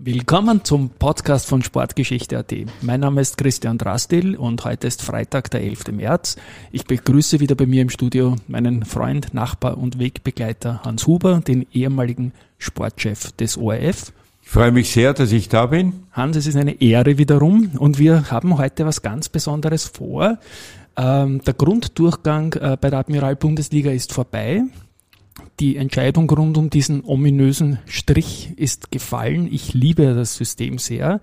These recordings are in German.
Willkommen zum Podcast von Sportgeschichte.at. Mein Name ist Christian Drastil und heute ist Freitag, der 11. März. Ich begrüße wieder bei mir im Studio meinen Freund, Nachbar und Wegbegleiter Hans Huber, den ehemaligen Sportchef des ORF. Ich freue mich sehr, dass ich da bin. Hans, es ist eine Ehre wiederum und wir haben heute was ganz Besonderes vor. Ähm, der Grunddurchgang äh, bei der Admiral-Bundesliga ist vorbei. Die Entscheidung rund um diesen ominösen Strich ist gefallen. Ich liebe das System sehr.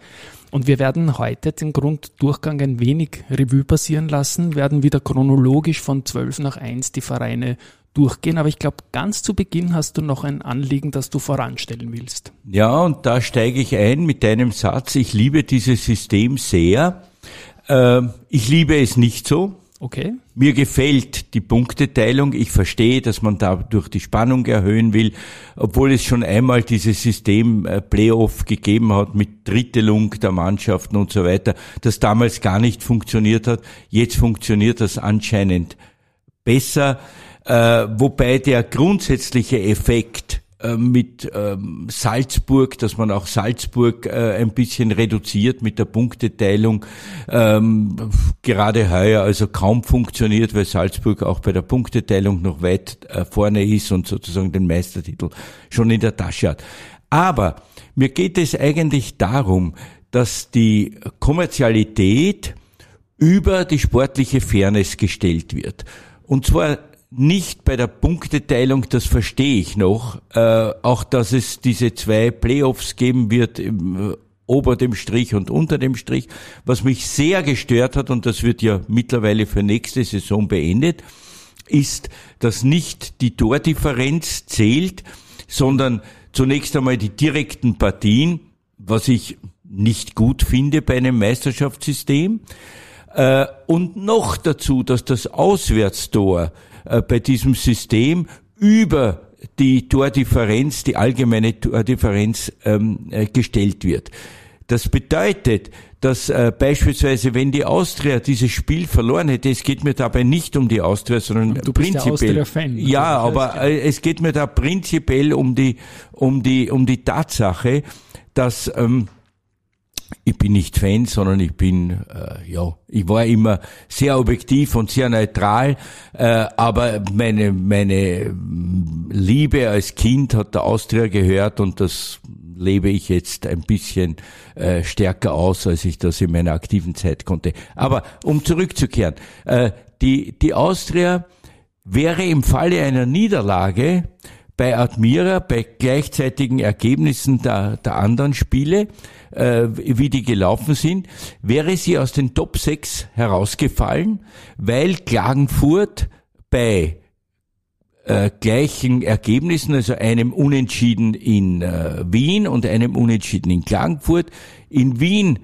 Und wir werden heute den Grunddurchgang ein wenig Revue passieren lassen, werden wieder chronologisch von 12 nach 1 die Vereine durchgehen. Aber ich glaube, ganz zu Beginn hast du noch ein Anliegen, das du voranstellen willst. Ja, und da steige ich ein mit deinem Satz. Ich liebe dieses System sehr. Ähm, ich liebe es nicht so. Okay. Mir gefällt die Punkteteilung. Ich verstehe, dass man dadurch die Spannung erhöhen will, obwohl es schon einmal dieses System äh, Playoff gegeben hat mit Drittelung der Mannschaften und so weiter, das damals gar nicht funktioniert hat. Jetzt funktioniert das anscheinend besser, äh, wobei der grundsätzliche Effekt mit ähm, Salzburg, dass man auch Salzburg äh, ein bisschen reduziert mit der Punkteteilung, ähm, gerade heuer also kaum funktioniert, weil Salzburg auch bei der Punkteteilung noch weit äh, vorne ist und sozusagen den Meistertitel schon in der Tasche hat. Aber mir geht es eigentlich darum, dass die Kommerzialität über die sportliche Fairness gestellt wird. Und zwar nicht bei der Punkteteilung, das verstehe ich noch, äh, auch dass es diese zwei Playoffs geben wird, im, äh, ober dem Strich und unter dem Strich, was mich sehr gestört hat, und das wird ja mittlerweile für nächste Saison beendet, ist, dass nicht die Tordifferenz zählt, sondern zunächst einmal die direkten Partien, was ich nicht gut finde bei einem Meisterschaftssystem, äh, und noch dazu, dass das Auswärtstor bei diesem System über die Tordifferenz, die allgemeine Tordifferenz ähm, äh, gestellt wird. Das bedeutet, dass äh, beispielsweise, wenn die Austria dieses Spiel verloren hätte, es geht mir dabei nicht um die Austria, sondern du prinzipiell. Fan, ja, aber äh, es geht mir da prinzipiell um die um die um die Tatsache, dass ähm, ich bin nicht Fan, sondern ich bin, äh, ja, ich war immer sehr objektiv und sehr neutral, äh, aber meine, meine Liebe als Kind hat der Austria gehört und das lebe ich jetzt ein bisschen äh, stärker aus, als ich das in meiner aktiven Zeit konnte. Aber um zurückzukehren, äh, die, die Austria wäre im Falle einer Niederlage bei Admira, bei gleichzeitigen Ergebnissen der, der anderen Spiele, äh, wie die gelaufen sind, wäre sie aus den Top 6 herausgefallen, weil Klagenfurt bei äh, gleichen Ergebnissen, also einem Unentschieden in äh, Wien und einem Unentschieden in Klagenfurt, in Wien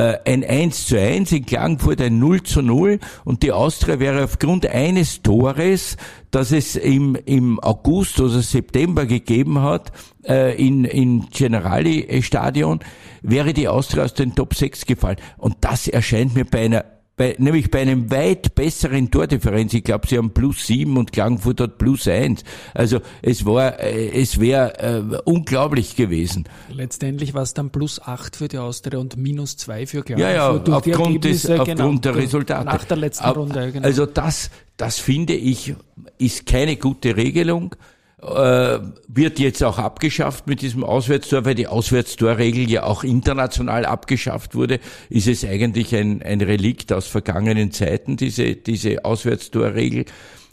ein 1 zu 1, in Klagenfurt ein 0 zu 0 und die Austria wäre aufgrund eines Tores, das es im, im August oder September gegeben hat, äh, in, in Generali Stadion, wäre die Austria aus den Top 6 gefallen. Und das erscheint mir bei einer bei, nämlich bei einem weit besseren Tordifferenz. Ich glaube, sie haben plus sieben und Klagenfurt hat plus eins. Also es war, äh, es wäre äh, unglaublich gewesen. Letztendlich war es dann plus acht für die Austria und minus zwei für Klagenfurt. Ja, ja, aufgrund, des, aufgrund genau, der Resultate. Nach der letzten Runde, genau. Also das, das finde ich, ist keine gute Regelung äh, wird jetzt auch abgeschafft mit diesem Auswärtstor, weil die Auswärtstorregel ja auch international abgeschafft wurde, ist es eigentlich ein, ein Relikt aus vergangenen Zeiten, diese, diese Auswärtstorregel.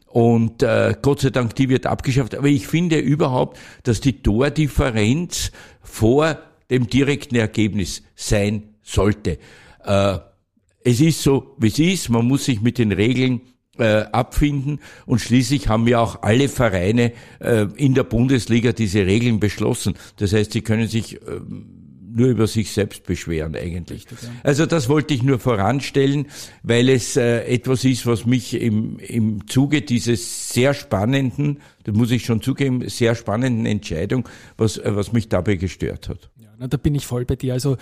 Und äh, Gott sei Dank, die wird abgeschafft. Aber ich finde überhaupt, dass die Tordifferenz vor dem direkten Ergebnis sein sollte. Äh, es ist so, wie es ist. Man muss sich mit den Regeln äh, abfinden. Und schließlich haben ja auch alle Vereine äh, in der Bundesliga diese Regeln beschlossen. Das heißt, sie können sich äh, nur über sich selbst beschweren eigentlich. Also das wollte ich nur voranstellen, weil es äh, etwas ist, was mich im, im Zuge dieses sehr spannenden, das muss ich schon zugeben, sehr spannenden Entscheidung, was, äh, was mich dabei gestört hat. Ja, na, da bin ich voll bei dir. Also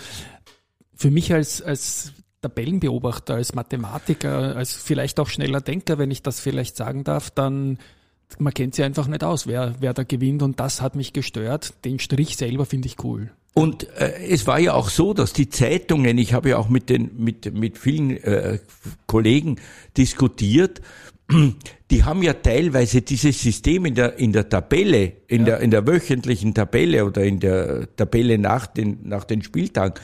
für mich als, als Tabellenbeobachter, als Mathematiker, als vielleicht auch schneller Denker, wenn ich das vielleicht sagen darf, dann man kennt sie einfach nicht aus, wer, wer da gewinnt und das hat mich gestört. Den Strich selber finde ich cool. Und äh, es war ja auch so, dass die Zeitungen, ich habe ja auch mit den mit mit vielen äh, Kollegen diskutiert, die haben ja teilweise dieses System in der in der Tabelle, in ja. der in der wöchentlichen Tabelle oder in der Tabelle nach den nach den Spieltagen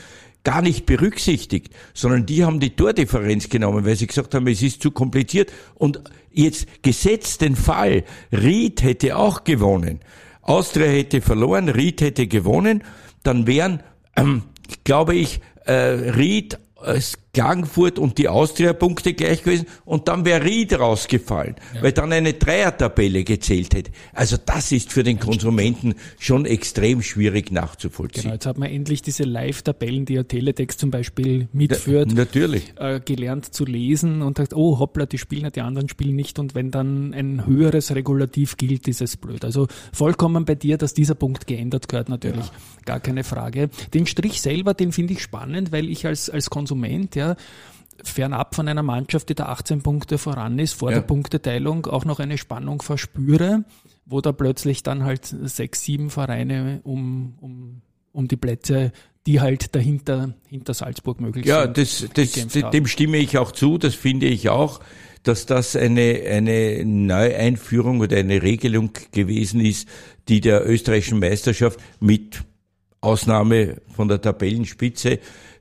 gar nicht berücksichtigt, sondern die haben die Tordifferenz genommen, weil sie gesagt haben, es ist zu kompliziert. Und jetzt gesetzt den Fall, Ried hätte auch gewonnen, Austria hätte verloren, Ried hätte gewonnen dann wären, ähm, glaube ich, äh, Ried, äh, Klagenfurt und die Austria-Punkte gleich gewesen und dann wäre Ried rausgefallen, ja. weil dann eine Dreier-Tabelle gezählt hätte. Also das ist für den Konsumenten schon extrem schwierig nachzuvollziehen. Genau, jetzt hat man endlich diese Live-Tabellen, die ja Teletext zum Beispiel mitführt, ja, natürlich. Äh, gelernt zu lesen und sagt, oh hoppla, die spielen ja, die anderen spielen nicht und wenn dann ein höheres Regulativ gilt, ist es blöd. Also vollkommen bei dir, dass dieser Punkt geändert gehört natürlich, ja. gar keine Frage. Den Strich selber, den finde ich spannend, weil ich als, als Konsument, ja, ja, fernab von einer Mannschaft, die da 18 Punkte voran ist, vor ja. der Punkteteilung auch noch eine Spannung verspüre, wo da plötzlich dann halt sechs, sieben Vereine um, um, um die Plätze, die halt dahinter, hinter Salzburg möglich ja, sind. Ja, das, das, dem stimme ich auch zu, das finde ich auch, dass das eine, eine Neueinführung oder eine Regelung gewesen ist, die der österreichischen Meisterschaft mit Ausnahme von der Tabellenspitze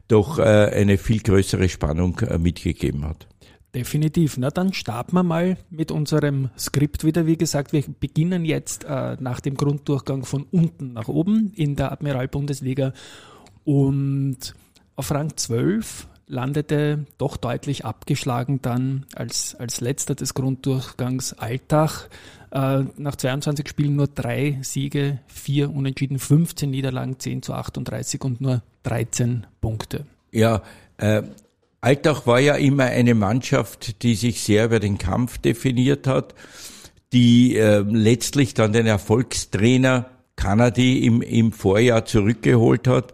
doch äh, eine viel größere Spannung äh, mitgegeben hat. Definitiv. Na, dann starten wir mal mit unserem Skript wieder. Wie gesagt, wir beginnen jetzt äh, nach dem Grunddurchgang von unten nach oben in der Admiral-Bundesliga und auf Rang 12 landete doch deutlich abgeschlagen dann als, als letzter des Grunddurchgangs Alltag. Äh, nach 22 Spielen nur drei Siege, vier Unentschieden, 15 Niederlagen, 10 zu 38 und nur 13 Punkte. Ja, äh, Altach war ja immer eine Mannschaft, die sich sehr über den Kampf definiert hat, die äh, letztlich dann den Erfolgstrainer Kanadi im, im Vorjahr zurückgeholt hat,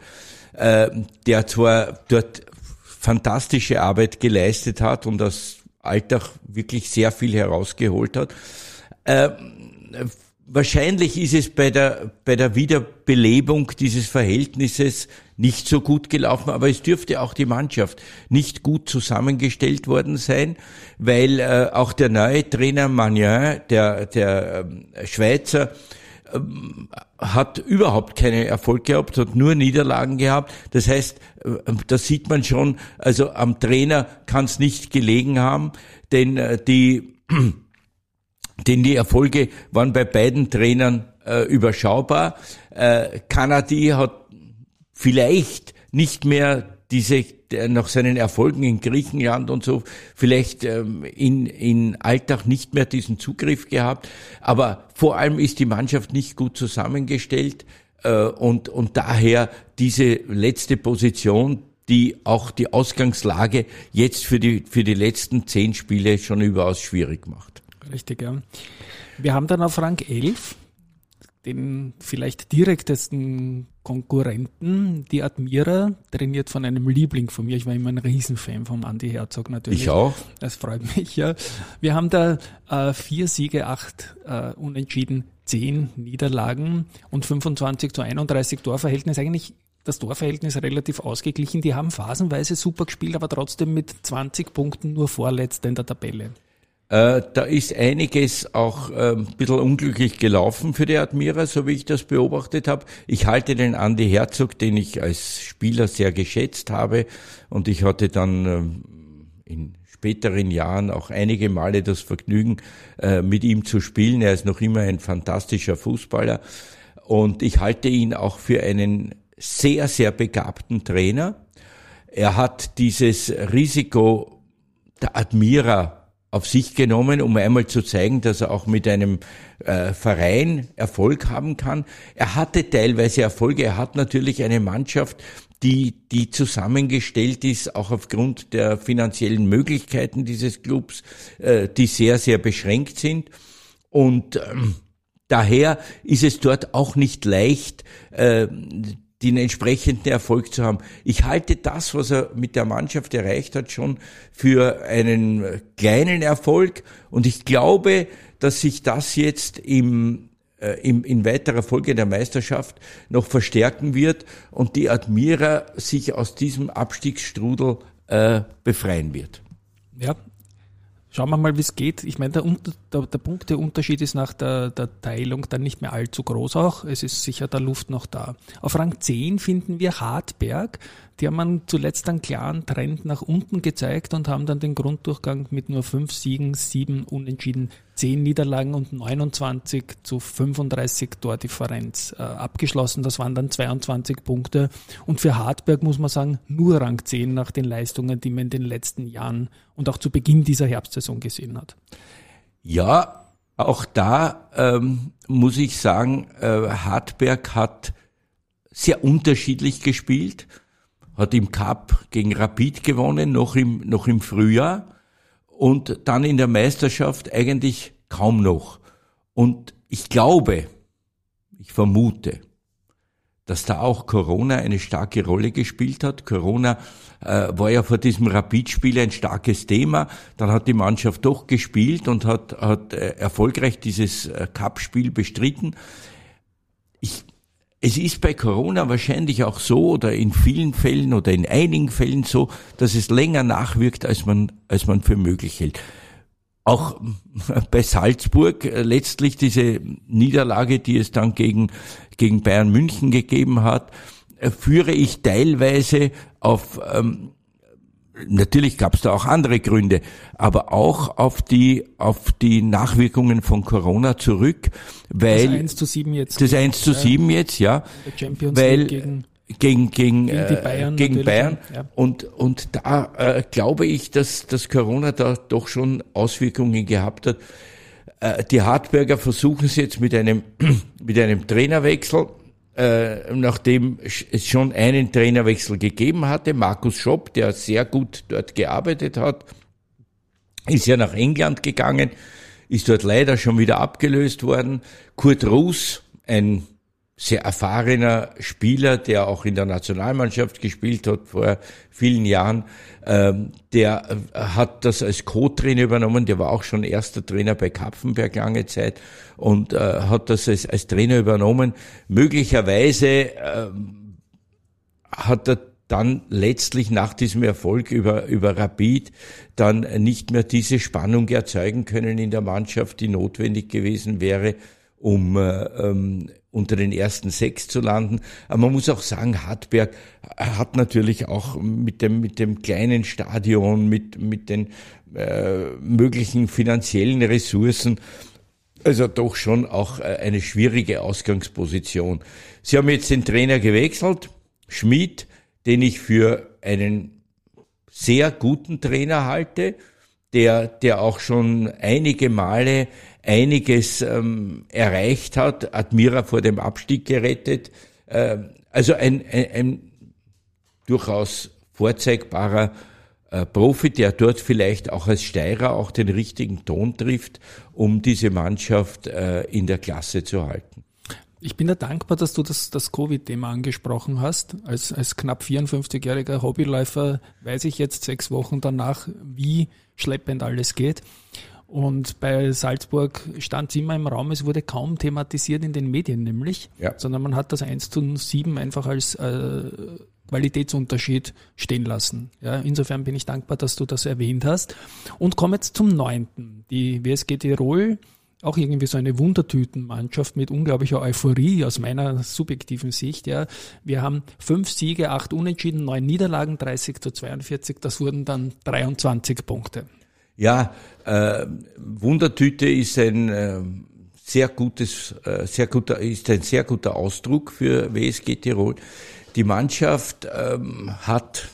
äh, der zwar dort fantastische Arbeit geleistet hat und aus Alltag wirklich sehr viel herausgeholt hat. Äh, wahrscheinlich ist es bei der, bei der Wiederbelebung dieses Verhältnisses nicht so gut gelaufen, aber es dürfte auch die Mannschaft nicht gut zusammengestellt worden sein, weil äh, auch der neue Trainer Magnin, der, der äh, Schweizer, ähm, hat überhaupt keine Erfolg gehabt, hat nur Niederlagen gehabt. Das heißt, äh, da sieht man schon, also am Trainer kann es nicht gelegen haben, denn äh, die denn die Erfolge waren bei beiden Trainern äh, überschaubar. Äh, Kanadi hat vielleicht nicht mehr diese nach seinen Erfolgen in Griechenland und so vielleicht ähm, in, in Alltag nicht mehr diesen Zugriff gehabt. Aber vor allem ist die Mannschaft nicht gut zusammengestellt äh, und, und daher diese letzte Position, die auch die Ausgangslage jetzt für die, für die letzten zehn Spiele schon überaus schwierig macht. Richtig, ja. Wir haben dann auf Rang 11 den vielleicht direktesten Konkurrenten, die Admira, trainiert von einem Liebling von mir. Ich war immer ein Riesenfan vom Andy Herzog natürlich. Ich auch. Das freut mich, ja. Wir haben da äh, vier Siege, acht äh, Unentschieden, zehn Niederlagen und 25 zu 31 Torverhältnis. Eigentlich das Torverhältnis relativ ausgeglichen. Die haben phasenweise super gespielt, aber trotzdem mit 20 Punkten nur Vorletzter in der Tabelle. Äh, da ist einiges auch äh, ein bisschen unglücklich gelaufen für die Admira, so wie ich das beobachtet habe. Ich halte den Andi Herzog, den ich als Spieler sehr geschätzt habe, und ich hatte dann äh, in späteren Jahren auch einige Male das Vergnügen, äh, mit ihm zu spielen. Er ist noch immer ein fantastischer Fußballer und ich halte ihn auch für einen sehr, sehr begabten Trainer. Er hat dieses Risiko der Admira auf sich genommen, um einmal zu zeigen, dass er auch mit einem äh, Verein Erfolg haben kann. Er hatte teilweise Erfolge. Er hat natürlich eine Mannschaft, die, die zusammengestellt ist, auch aufgrund der finanziellen Möglichkeiten dieses Clubs, äh, die sehr, sehr beschränkt sind. Und ähm, daher ist es dort auch nicht leicht, äh, den entsprechenden Erfolg zu haben. Ich halte das, was er mit der Mannschaft erreicht hat, schon für einen kleinen Erfolg und ich glaube, dass sich das jetzt im äh, im, in weiterer Folge der Meisterschaft noch verstärken wird und die Admira sich aus diesem Abstiegsstrudel äh, befreien wird. Ja, Schauen wir mal, wie es geht. Ich meine, der, der, der Punkteunterschied ist nach der, der Teilung dann nicht mehr allzu groß auch. Es ist sicher der Luft noch da. Auf Rang 10 finden wir Hartberg. Die haben einen zuletzt einen klaren Trend nach unten gezeigt und haben dann den Grunddurchgang mit nur fünf Siegen, sieben Unentschieden, zehn Niederlagen und 29 zu 35 Tordifferenz äh, abgeschlossen. Das waren dann 22 Punkte. Und für Hartberg muss man sagen, nur Rang 10 nach den Leistungen, die man in den letzten Jahren und auch zu Beginn dieser Herbstsaison gesehen hat. Ja, auch da ähm, muss ich sagen, äh, Hartberg hat sehr unterschiedlich gespielt hat im Cup gegen Rapid gewonnen, noch im, noch im Frühjahr und dann in der Meisterschaft eigentlich kaum noch. Und ich glaube, ich vermute, dass da auch Corona eine starke Rolle gespielt hat. Corona äh, war ja vor diesem Rapid-Spiel ein starkes Thema. Dann hat die Mannschaft doch gespielt und hat, hat äh, erfolgreich dieses äh, Cup-Spiel bestritten. Ich es ist bei Corona wahrscheinlich auch so oder in vielen Fällen oder in einigen Fällen so, dass es länger nachwirkt, als man, als man für möglich hält. Auch bei Salzburg äh, letztlich diese Niederlage, die es dann gegen, gegen Bayern München gegeben hat, äh, führe ich teilweise auf ähm, natürlich gab es da auch andere Gründe, aber auch auf die, auf die Nachwirkungen von Corona zurück, weil. Das 1 zu 7 jetzt. Das 1 zu 7 jetzt, ja. weil, gegen, gegen, gegen, gegen, äh, Bayern, gegen Bayern. Ja. Und, und da äh, glaube ich, dass, dass Corona da doch schon Auswirkungen gehabt hat. Äh, die Hartberger versuchen es jetzt mit einem, mit einem Trainerwechsel äh, nachdem es schon einen Trainerwechsel gegeben hatte, Markus Schopp, der sehr gut dort gearbeitet hat, ist ja nach England gegangen, ist dort leider schon wieder abgelöst worden. Kurt Ruß, ein sehr erfahrener Spieler, der auch in der Nationalmannschaft gespielt hat vor vielen Jahren, ähm, der äh, hat das als Co-Trainer übernommen, der war auch schon erster Trainer bei Kapfenberg lange Zeit und äh, hat das als, als Trainer übernommen. Möglicherweise äh, hat er dann letztlich nach diesem Erfolg über, über Rapid dann nicht mehr diese Spannung erzeugen können in der Mannschaft, die notwendig gewesen wäre, um äh, ähm, unter den ersten sechs zu landen. Aber man muss auch sagen, Hartberg hat natürlich auch mit dem, mit dem kleinen Stadion, mit, mit den äh, möglichen finanziellen Ressourcen, also doch schon auch äh, eine schwierige Ausgangsposition. Sie haben jetzt den Trainer gewechselt, Schmid, den ich für einen sehr guten Trainer halte, der, der auch schon einige Male einiges ähm, erreicht hat, Admira vor dem Abstieg gerettet. Äh, also ein, ein, ein durchaus vorzeigbarer äh, Profi, der dort vielleicht auch als Steirer auch den richtigen Ton trifft, um diese Mannschaft äh, in der Klasse zu halten. Ich bin da dankbar, dass du das, das Covid-Thema angesprochen hast. Als, als knapp 54-jähriger Hobbyläufer weiß ich jetzt sechs Wochen danach, wie schleppend alles geht. Und bei Salzburg stand es immer im Raum, es wurde kaum thematisiert in den Medien nämlich, ja. sondern man hat das 1 zu 7 einfach als äh, Qualitätsunterschied stehen lassen. Ja, insofern bin ich dankbar, dass du das erwähnt hast. Und komme jetzt zum neunten. Die WSG Tirol, auch irgendwie so eine Wundertütenmannschaft mit unglaublicher Euphorie aus meiner subjektiven Sicht. Ja, wir haben fünf Siege, acht Unentschieden, neun Niederlagen, 30 zu 42. Das wurden dann 23 Punkte. Ja, äh, Wundertüte ist ein äh, sehr gutes, äh, sehr guter, ist ein sehr guter Ausdruck für WSG Tirol. Die Mannschaft ähm, hat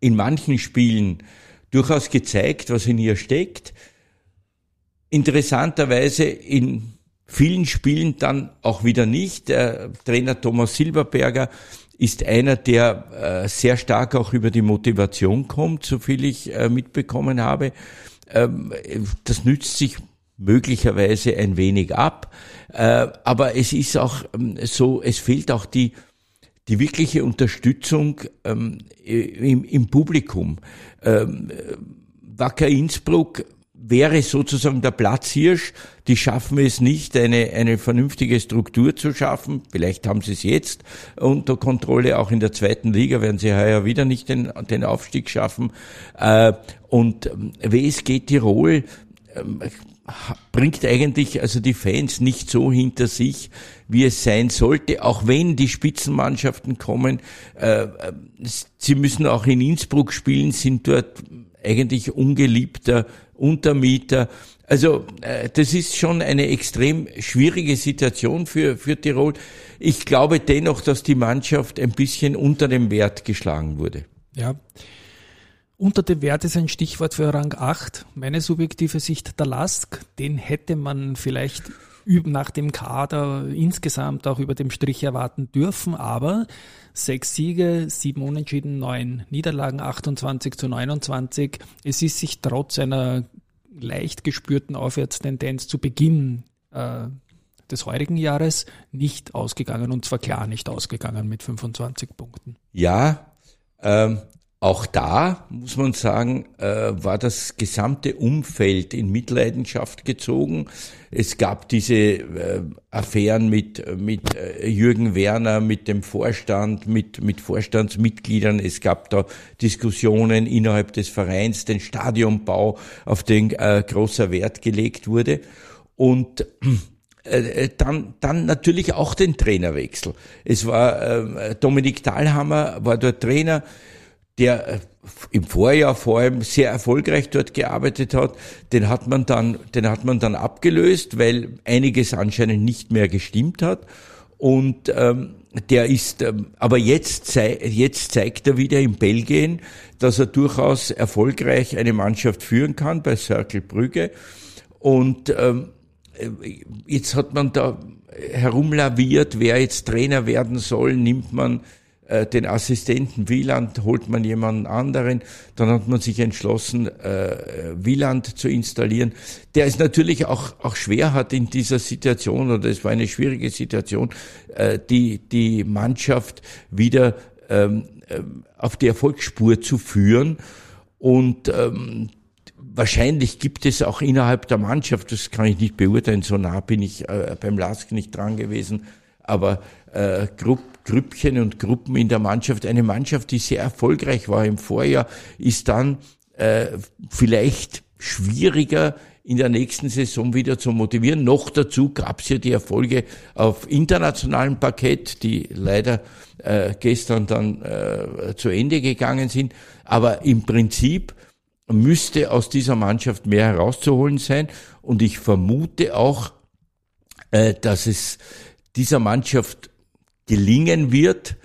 in manchen Spielen durchaus gezeigt, was in ihr steckt. Interessanterweise in vielen Spielen dann auch wieder nicht. Der Trainer Thomas Silberberger ist einer, der äh, sehr stark auch über die Motivation kommt, so viel ich äh, mitbekommen habe. Ähm, das nützt sich möglicherweise ein wenig ab, äh, aber es ist auch ähm, so, es fehlt auch die die wirkliche Unterstützung ähm, im, im Publikum. Ähm, Wacker Innsbruck wäre sozusagen der Platzhirsch. Die schaffen es nicht, eine, eine vernünftige Struktur zu schaffen. Vielleicht haben sie es jetzt unter Kontrolle. Auch in der zweiten Liga werden sie heuer wieder nicht den, den Aufstieg schaffen. Äh, und ähm, WSG Tirol ähm, bringt eigentlich also die Fans nicht so hinter sich, wie es sein sollte, auch wenn die Spitzenmannschaften kommen. Äh, sie müssen auch in Innsbruck spielen, sind dort eigentlich ungeliebter Untermieter. Also äh, das ist schon eine extrem schwierige Situation für, für Tirol. Ich glaube dennoch, dass die Mannschaft ein bisschen unter dem Wert geschlagen wurde. Ja. Unter dem Wert ist ein Stichwort für Rang 8. Meine subjektive Sicht der Lask, den hätte man vielleicht nach dem Kader insgesamt auch über dem Strich erwarten dürfen, aber sechs Siege, sieben Unentschieden, neun Niederlagen, 28 zu 29. Es ist sich trotz einer leicht gespürten Aufwärtstendenz zu Beginn äh, des heurigen Jahres nicht ausgegangen und zwar klar nicht ausgegangen mit 25 Punkten. Ja, ähm, auch da muss man sagen, äh, war das gesamte Umfeld in Mitleidenschaft gezogen. Es gab diese äh, Affären mit, mit äh, Jürgen Werner, mit dem Vorstand, mit, mit Vorstandsmitgliedern. Es gab da Diskussionen innerhalb des Vereins, den Stadionbau, auf den äh, großer Wert gelegt wurde. Und äh, dann, dann natürlich auch den Trainerwechsel. Es war äh, Dominik Dahlhammer war dort Trainer der äh, im Vorjahr vor allem sehr erfolgreich dort gearbeitet hat, den hat man dann, den hat man dann abgelöst, weil einiges anscheinend nicht mehr gestimmt hat. Und ähm, der ist, ähm, aber jetzt, zei jetzt zeigt er wieder in Belgien, dass er durchaus erfolgreich eine Mannschaft führen kann bei Circle Brügge. Und ähm, jetzt hat man da herumlaviert, wer jetzt Trainer werden soll, nimmt man äh, den Assistenten Wieland, holt man jemanden anderen, dann hat man sich entschlossen, äh, Wieland zu installieren, der es natürlich auch, auch schwer hat in dieser Situation, oder es war eine schwierige Situation, äh, die, die Mannschaft wieder ähm, äh, auf die Erfolgsspur zu führen. Und ähm, wahrscheinlich gibt es auch innerhalb der Mannschaft, das kann ich nicht beurteilen, so nah bin ich äh, beim Lask nicht dran gewesen, aber äh, Grupp, Grüppchen und Gruppen in der Mannschaft. Eine Mannschaft, die sehr erfolgreich war im Vorjahr, ist dann äh, vielleicht schwieriger in der nächsten Saison wieder zu motivieren. Noch dazu gab es ja die Erfolge auf internationalem Parkett, die leider äh, gestern dann äh, zu Ende gegangen sind. Aber im Prinzip müsste aus dieser Mannschaft mehr herauszuholen sein. Und ich vermute auch, äh, dass es dieser Mannschaft gelingen wird,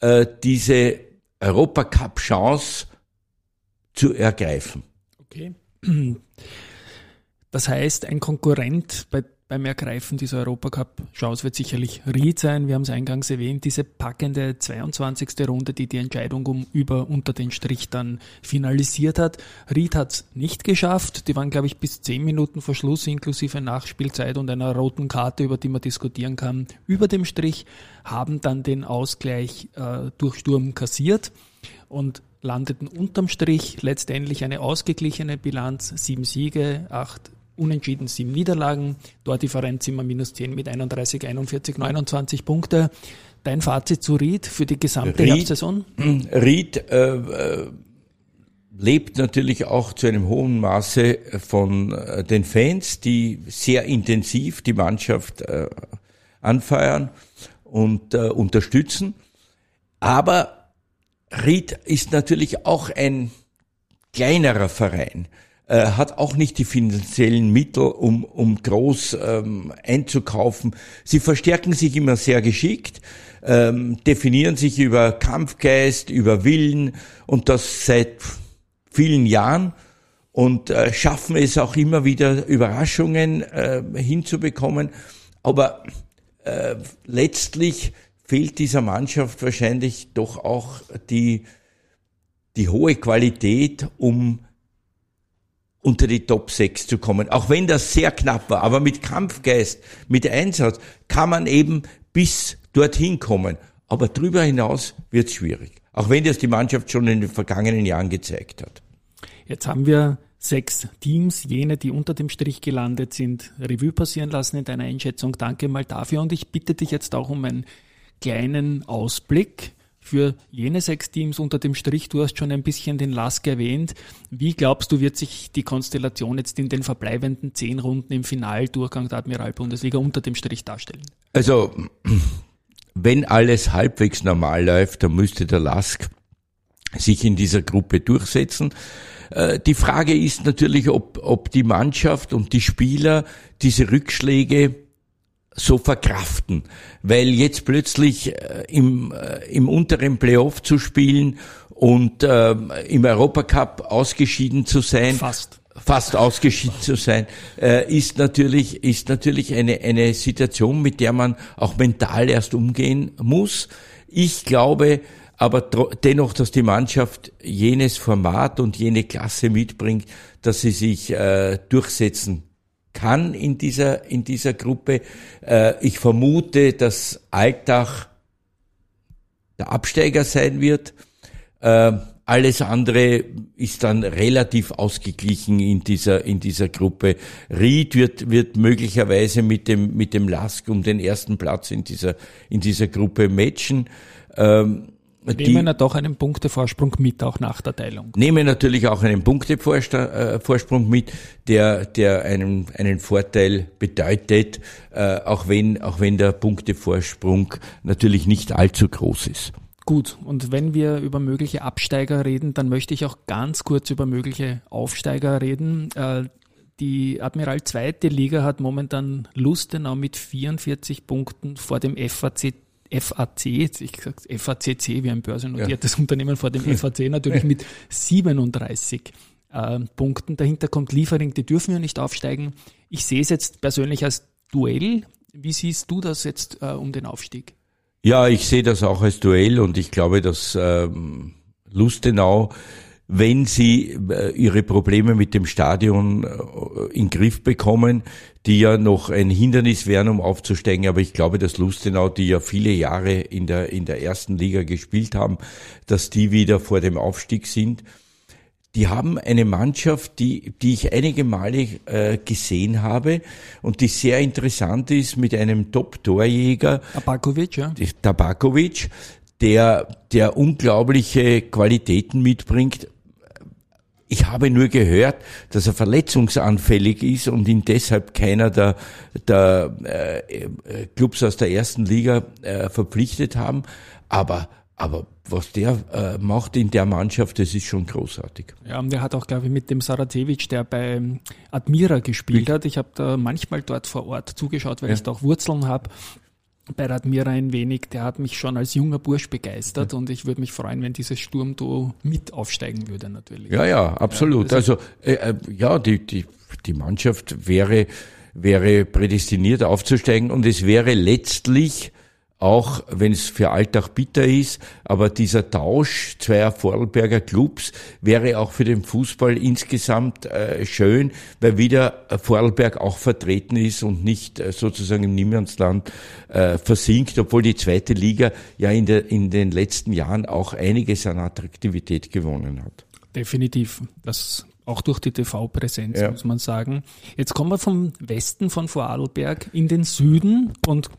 äh, diese Europacup-Chance zu ergreifen. Okay. Das heißt, ein Konkurrent bei beim Ergreifen dieser Europacup-Chance wird sicherlich Ried sein. Wir haben es eingangs erwähnt, diese packende 22. Runde, die die Entscheidung um über unter den Strich dann finalisiert hat. Ried hat es nicht geschafft. Die waren, glaube ich, bis 10 Minuten vor Schluss inklusive Nachspielzeit und einer roten Karte, über die man diskutieren kann, über dem Strich, haben dann den Ausgleich äh, durch Sturm kassiert und landeten unterm Strich letztendlich eine ausgeglichene Bilanz, sieben Siege, acht Unentschieden sieben Niederlagen, Tordifferenz immer minus 10 mit 31, 41, 29 Punkte. Dein Fazit zu Ried für die gesamte Ried, Herbstsaison? Ried äh, äh, lebt natürlich auch zu einem hohen Maße von äh, den Fans, die sehr intensiv die Mannschaft äh, anfeuern und äh, unterstützen. Aber Ried ist natürlich auch ein kleinerer Verein äh, hat auch nicht die finanziellen Mittel, um, um groß ähm, einzukaufen. Sie verstärken sich immer sehr geschickt, ähm, definieren sich über Kampfgeist, über Willen und das seit vielen Jahren und äh, schaffen es auch immer wieder Überraschungen äh, hinzubekommen. Aber äh, letztlich fehlt dieser Mannschaft wahrscheinlich doch auch die, die hohe Qualität, um unter die Top 6 zu kommen. Auch wenn das sehr knapp war. Aber mit Kampfgeist, mit Einsatz kann man eben bis dorthin kommen. Aber darüber hinaus wird es schwierig. Auch wenn das die Mannschaft schon in den vergangenen Jahren gezeigt hat. Jetzt haben wir sechs Teams, jene, die unter dem Strich gelandet sind, Revue passieren lassen in deiner Einschätzung. Danke mal dafür und ich bitte dich jetzt auch um einen kleinen Ausblick für jene sechs Teams unter dem Strich. Du hast schon ein bisschen den Lask erwähnt. Wie glaubst du, wird sich die Konstellation jetzt in den verbleibenden zehn Runden im Finaldurchgang der Admiral-Bundesliga unter dem Strich darstellen? Also, wenn alles halbwegs normal läuft, dann müsste der Lask sich in dieser Gruppe durchsetzen. Äh, die Frage ist natürlich, ob, ob die Mannschaft und die Spieler diese Rückschläge so verkraften, weil jetzt plötzlich äh, im, äh, im unteren Playoff zu spielen und äh, im Europacup ausgeschieden zu sein, fast fast ausgeschieden zu sein, äh, ist natürlich ist natürlich eine eine Situation, mit der man auch mental erst umgehen muss. Ich glaube, aber dennoch, dass die Mannschaft jenes Format und jene Klasse mitbringt, dass sie sich äh, durchsetzen kann in dieser, in dieser Gruppe. Äh, ich vermute, dass Alltag der Absteiger sein wird. Äh, alles andere ist dann relativ ausgeglichen in dieser, in dieser Gruppe. Ried wird, wird möglicherweise mit dem, mit dem Lask um den ersten Platz in dieser, in dieser Gruppe matchen. Ähm, nehmen ja doch einen Punktevorsprung mit, auch nach der Teilung. Nehmen natürlich auch einen Punktevorsprung mit, der, der einen, einen Vorteil bedeutet, äh, auch wenn, auch wenn der Punktevorsprung natürlich nicht allzu groß ist. Gut, und wenn wir über mögliche Absteiger reden, dann möchte ich auch ganz kurz über mögliche Aufsteiger reden. Äh, die Admiral zweite Liga hat momentan Lustenau mit 44 Punkten vor dem FAC FAC, ich sage FACC, wie ein börsennotiertes ja. Unternehmen vor dem FAC natürlich mit 37 äh, Punkten. Dahinter kommt Liefering, die dürfen ja nicht aufsteigen. Ich sehe es jetzt persönlich als Duell. Wie siehst du das jetzt äh, um den Aufstieg? Ja, ich sehe das auch als Duell und ich glaube, dass ähm, Lustenau wenn sie äh, ihre Probleme mit dem Stadion äh, in den Griff bekommen, die ja noch ein Hindernis wären, um aufzusteigen. Aber ich glaube, dass Lustenau, die ja viele Jahre in der, in der ersten Liga gespielt haben, dass die wieder vor dem Aufstieg sind. Die haben eine Mannschaft, die, die ich einige Male äh, gesehen habe und die sehr interessant ist mit einem Top-Torjäger. Tabakovic, ja. Tabakovic, der, der unglaubliche Qualitäten mitbringt, ich habe nur gehört, dass er verletzungsanfällig ist und ihn deshalb keiner der, der äh, Clubs aus der ersten Liga äh, verpflichtet haben. Aber aber was der äh, macht in der Mannschaft, das ist schon großartig. Ja, und der hat auch, glaube ich, mit dem Saracevic, der bei Admira gespielt hat. Ich habe da manchmal dort vor Ort zugeschaut, weil ja. ich da auch Wurzeln habe bei Radmira ein wenig, der hat mich schon als junger Bursch begeistert ja. und ich würde mich freuen, wenn dieses Sturmduo mit aufsteigen würde natürlich. Ja, ja, absolut. Ja, also, also äh, ja, die, die, die Mannschaft wäre, wäre prädestiniert aufzusteigen und es wäre letztlich auch wenn es für Alltag bitter ist, aber dieser Tausch zweier Vorarlberger Clubs wäre auch für den Fußball insgesamt äh, schön, weil wieder Vorarlberg auch vertreten ist und nicht äh, sozusagen im Niemandsland äh, versinkt, obwohl die zweite Liga ja in, der, in den letzten Jahren auch einiges an Attraktivität gewonnen hat. Definitiv. Das auch durch die TV-Präsenz, ja. muss man sagen. Jetzt kommen wir vom Westen von Vorarlberg in den Süden und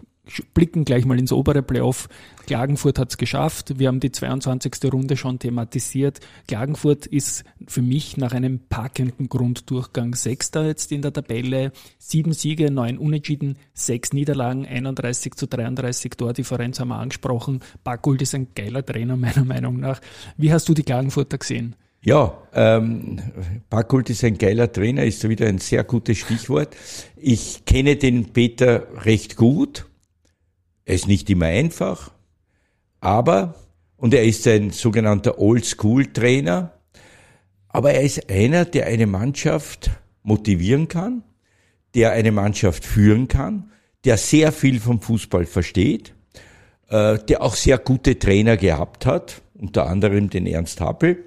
blicken gleich mal ins obere Playoff. Klagenfurt hat es geschafft. Wir haben die 22. Runde schon thematisiert. Klagenfurt ist für mich nach einem packenden Grunddurchgang Sechster jetzt in der Tabelle. Sieben Siege, neun Unentschieden, sechs Niederlagen, 31 zu 33 Tordifferenz haben wir angesprochen. Backgold ist ein geiler Trainer meiner Meinung nach. Wie hast du die Klagenfurter gesehen? Ja, ähm, Backholt ist ein geiler Trainer, ist wieder ein sehr gutes Stichwort. Ich kenne den Peter recht gut er ist nicht immer einfach, aber, und er ist ein sogenannter Old-School-Trainer, aber er ist einer, der eine Mannschaft motivieren kann, der eine Mannschaft führen kann, der sehr viel vom Fußball versteht, äh, der auch sehr gute Trainer gehabt hat, unter anderem den Ernst Happel.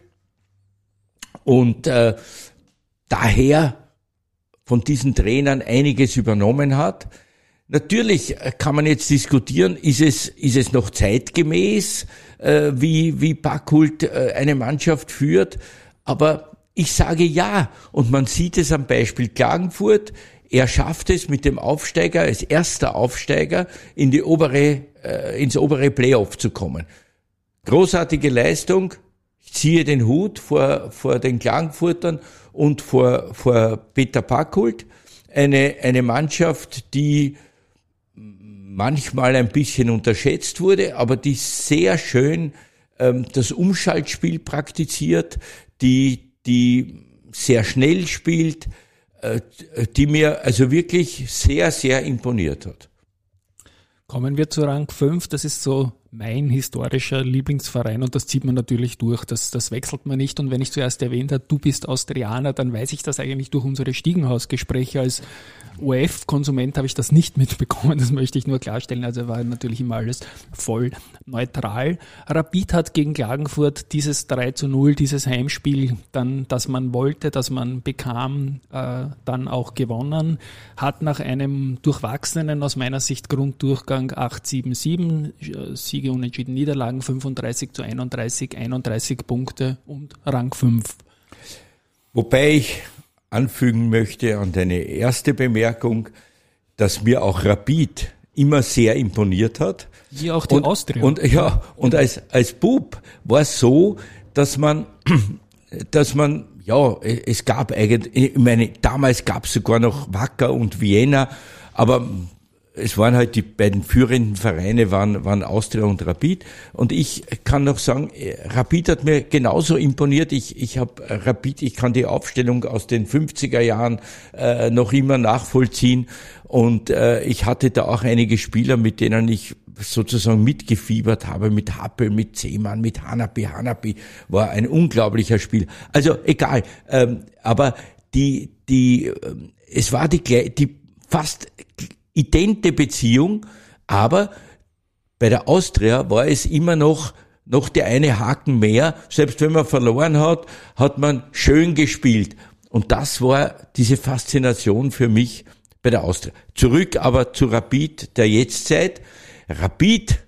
Und äh, daher von diesen Trainern einiges übernommen hat, Natürlich kann man jetzt diskutieren, ist es, ist es noch zeitgemäß, äh, wie, wie Backkult äh, eine Mannschaft führt, aber ich sage ja. Und man sieht es am Beispiel Klagenfurt. Er schafft es mit dem Aufsteiger, als erster Aufsteiger, in die obere, äh, ins obere Playoff zu kommen. Großartige Leistung. Ich ziehe den Hut vor, vor den Klagenfurtern und vor, vor Peter Packhult. Eine, eine Mannschaft, die manchmal ein bisschen unterschätzt wurde, aber die sehr schön ähm, das Umschaltspiel praktiziert, die, die sehr schnell spielt, äh, die mir also wirklich sehr, sehr imponiert hat. Kommen wir zu Rang 5, das ist so mein historischer Lieblingsverein und das zieht man natürlich durch, das, das wechselt man nicht und wenn ich zuerst erwähnt habe, du bist Austrianer, dann weiß ich das eigentlich durch unsere Stiegenhausgespräche als OF-Konsument habe ich das nicht mitbekommen, das möchte ich nur klarstellen. Also war natürlich immer alles voll neutral. Rapid hat gegen Klagenfurt dieses 3 zu 0, dieses Heimspiel, dann, das man wollte, das man bekam, äh, dann auch gewonnen. Hat nach einem durchwachsenen, aus meiner Sicht, Grunddurchgang 8-7-7, Siege, Unentschieden, Niederlagen 35 zu 31, 31 Punkte und Rang 5. Wobei ich anfügen möchte an deine erste Bemerkung, dass mir auch Rapid immer sehr imponiert hat. Wie auch die und, Austria. Und ja, und als, als Bub war es so, dass man, dass man, ja, es gab eigentlich, ich meine, damals gab es sogar noch Wacker und Vienna, aber es waren halt die beiden führenden Vereine waren, waren Austria und Rapid. Und ich kann noch sagen, Rapid hat mir genauso imponiert. Ich, ich habe Rapid, ich kann die Aufstellung aus den 50er Jahren äh, noch immer nachvollziehen. Und äh, ich hatte da auch einige Spieler, mit denen ich sozusagen mitgefiebert habe, mit Happel, mit Seemann, mit Hanapi. Hanapi war ein unglaublicher Spiel. Also egal. Ähm, aber die, die, äh, es war die, die fast idente Beziehung, aber bei der Austria war es immer noch noch der eine Haken mehr. Selbst wenn man verloren hat, hat man schön gespielt. Und das war diese Faszination für mich bei der Austria. Zurück aber zu Rapid der Jetztzeit. Rapid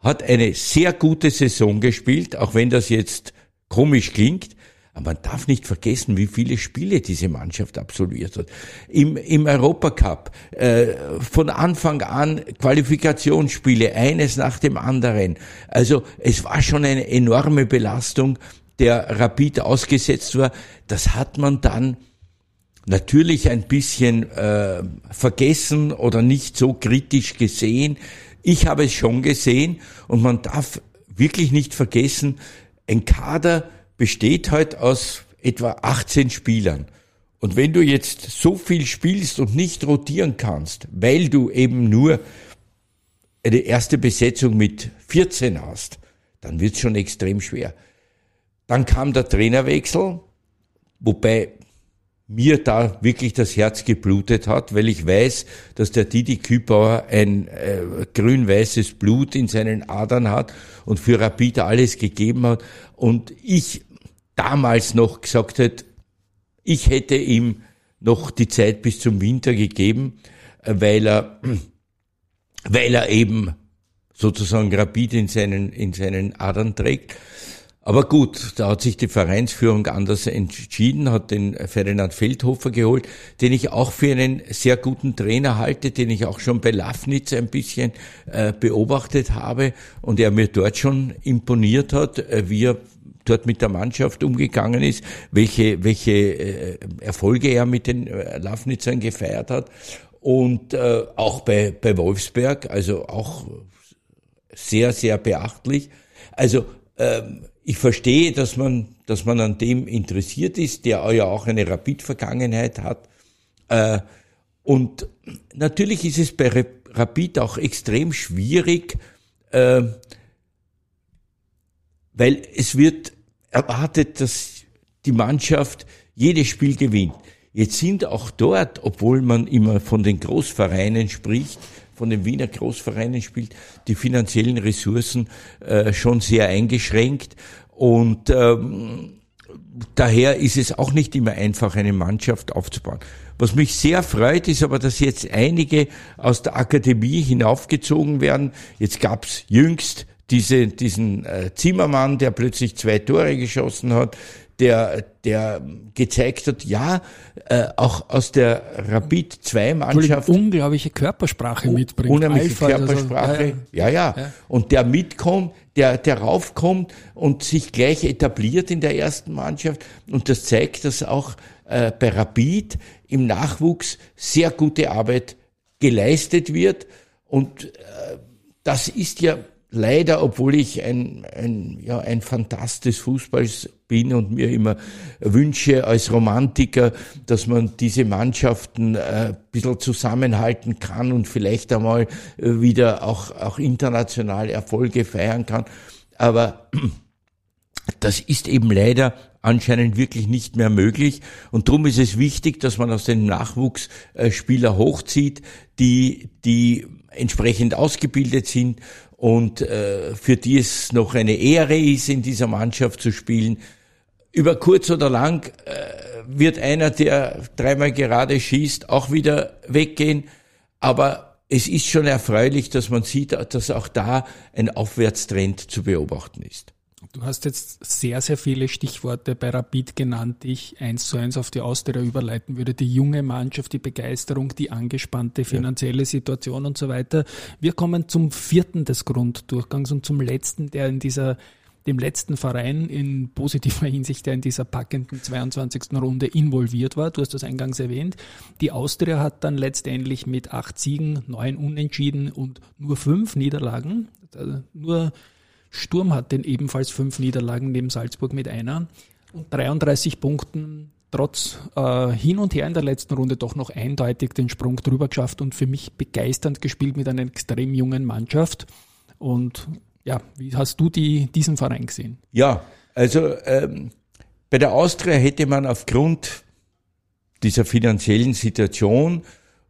hat eine sehr gute Saison gespielt, auch wenn das jetzt komisch klingt. Aber man darf nicht vergessen, wie viele Spiele diese Mannschaft absolviert hat. Im, im Europacup äh, von Anfang an Qualifikationsspiele, eines nach dem anderen. Also es war schon eine enorme Belastung, der Rapid ausgesetzt war. Das hat man dann natürlich ein bisschen äh, vergessen oder nicht so kritisch gesehen. Ich habe es schon gesehen und man darf wirklich nicht vergessen, ein Kader, besteht halt aus etwa 18 Spielern. Und wenn du jetzt so viel spielst und nicht rotieren kannst, weil du eben nur eine erste Besetzung mit 14 hast, dann wird es schon extrem schwer. Dann kam der Trainerwechsel, wobei mir da wirklich das Herz geblutet hat, weil ich weiß, dass der Didi Kübauer ein äh, grün-weißes Blut in seinen Adern hat und für Rapid alles gegeben hat. Und ich damals noch gesagt hat, ich hätte ihm noch die Zeit bis zum Winter gegeben, weil er, weil er eben sozusagen Rapid in seinen, in seinen Adern trägt. Aber gut, da hat sich die Vereinsführung anders entschieden, hat den Ferdinand Feldhofer geholt, den ich auch für einen sehr guten Trainer halte, den ich auch schon bei Lafnitz ein bisschen äh, beobachtet habe und er mir dort schon imponiert hat, äh, wie er dort mit der Mannschaft umgegangen ist, welche, welche äh, Erfolge er mit den äh, Lafnitzern gefeiert hat. Und äh, auch bei, bei Wolfsberg, also auch sehr, sehr beachtlich. Also ähm, ich verstehe, dass man, dass man an dem interessiert ist, der ja auch eine Rapid-Vergangenheit hat. Äh, und natürlich ist es bei Rapid auch extrem schwierig, äh, weil es wird erwartet, dass die Mannschaft jedes Spiel gewinnt. Jetzt sind auch dort, obwohl man immer von den Großvereinen spricht, von den Wiener Großvereinen spielt, die finanziellen Ressourcen äh, schon sehr eingeschränkt. Und ähm, daher ist es auch nicht immer einfach, eine Mannschaft aufzubauen. Was mich sehr freut, ist aber, dass jetzt einige aus der Akademie hinaufgezogen werden. Jetzt gab's jüngst diese, diesen äh, Zimmermann, der plötzlich zwei Tore geschossen hat, der, der gezeigt hat, ja, äh, auch aus der Rapid 2 Mannschaft. Unglaubliche Körpersprache mitbringt. Unheimliche Alpha, Körpersprache. Also, ja, ja, ja, Und der mitkommt, der, der raufkommt und sich gleich etabliert in der ersten Mannschaft. Und das zeigt, dass auch äh, bei Rapid im Nachwuchs sehr gute Arbeit geleistet wird. Und äh, das ist ja leider, obwohl ich ein, ein, ja, ein Fantast des Fußballs bin und mir immer wünsche als Romantiker, dass man diese Mannschaften äh, ein bisschen zusammenhalten kann und vielleicht einmal äh, wieder auch, auch international Erfolge feiern kann. Aber das ist eben leider anscheinend wirklich nicht mehr möglich. Und darum ist es wichtig, dass man aus dem Nachwuchs äh, Spieler hochzieht, die, die entsprechend ausgebildet sind und äh, für die es noch eine Ehre ist, in dieser Mannschaft zu spielen. Über kurz oder lang äh, wird einer, der dreimal gerade schießt, auch wieder weggehen. Aber es ist schon erfreulich, dass man sieht, dass auch da ein Aufwärtstrend zu beobachten ist. Du hast jetzt sehr, sehr viele Stichworte bei Rapid genannt, die ich eins zu eins auf die Austria überleiten würde. Die junge Mannschaft, die Begeisterung, die angespannte finanzielle Situation und so weiter. Wir kommen zum vierten des Grunddurchgangs und zum letzten, der in dieser dem letzten Verein in positiver Hinsicht, der in dieser packenden 22. Runde involviert war. Du hast das eingangs erwähnt. Die Austria hat dann letztendlich mit acht Siegen, neun Unentschieden und nur fünf Niederlagen, also nur Sturm hat den ebenfalls fünf Niederlagen neben Salzburg mit einer und 33 Punkten trotz äh, hin und her in der letzten Runde doch noch eindeutig den Sprung drüber geschafft und für mich begeisternd gespielt mit einer extrem jungen Mannschaft. Und ja, wie hast du die, diesen Verein gesehen? Ja, also ähm, bei der Austria hätte man aufgrund dieser finanziellen Situation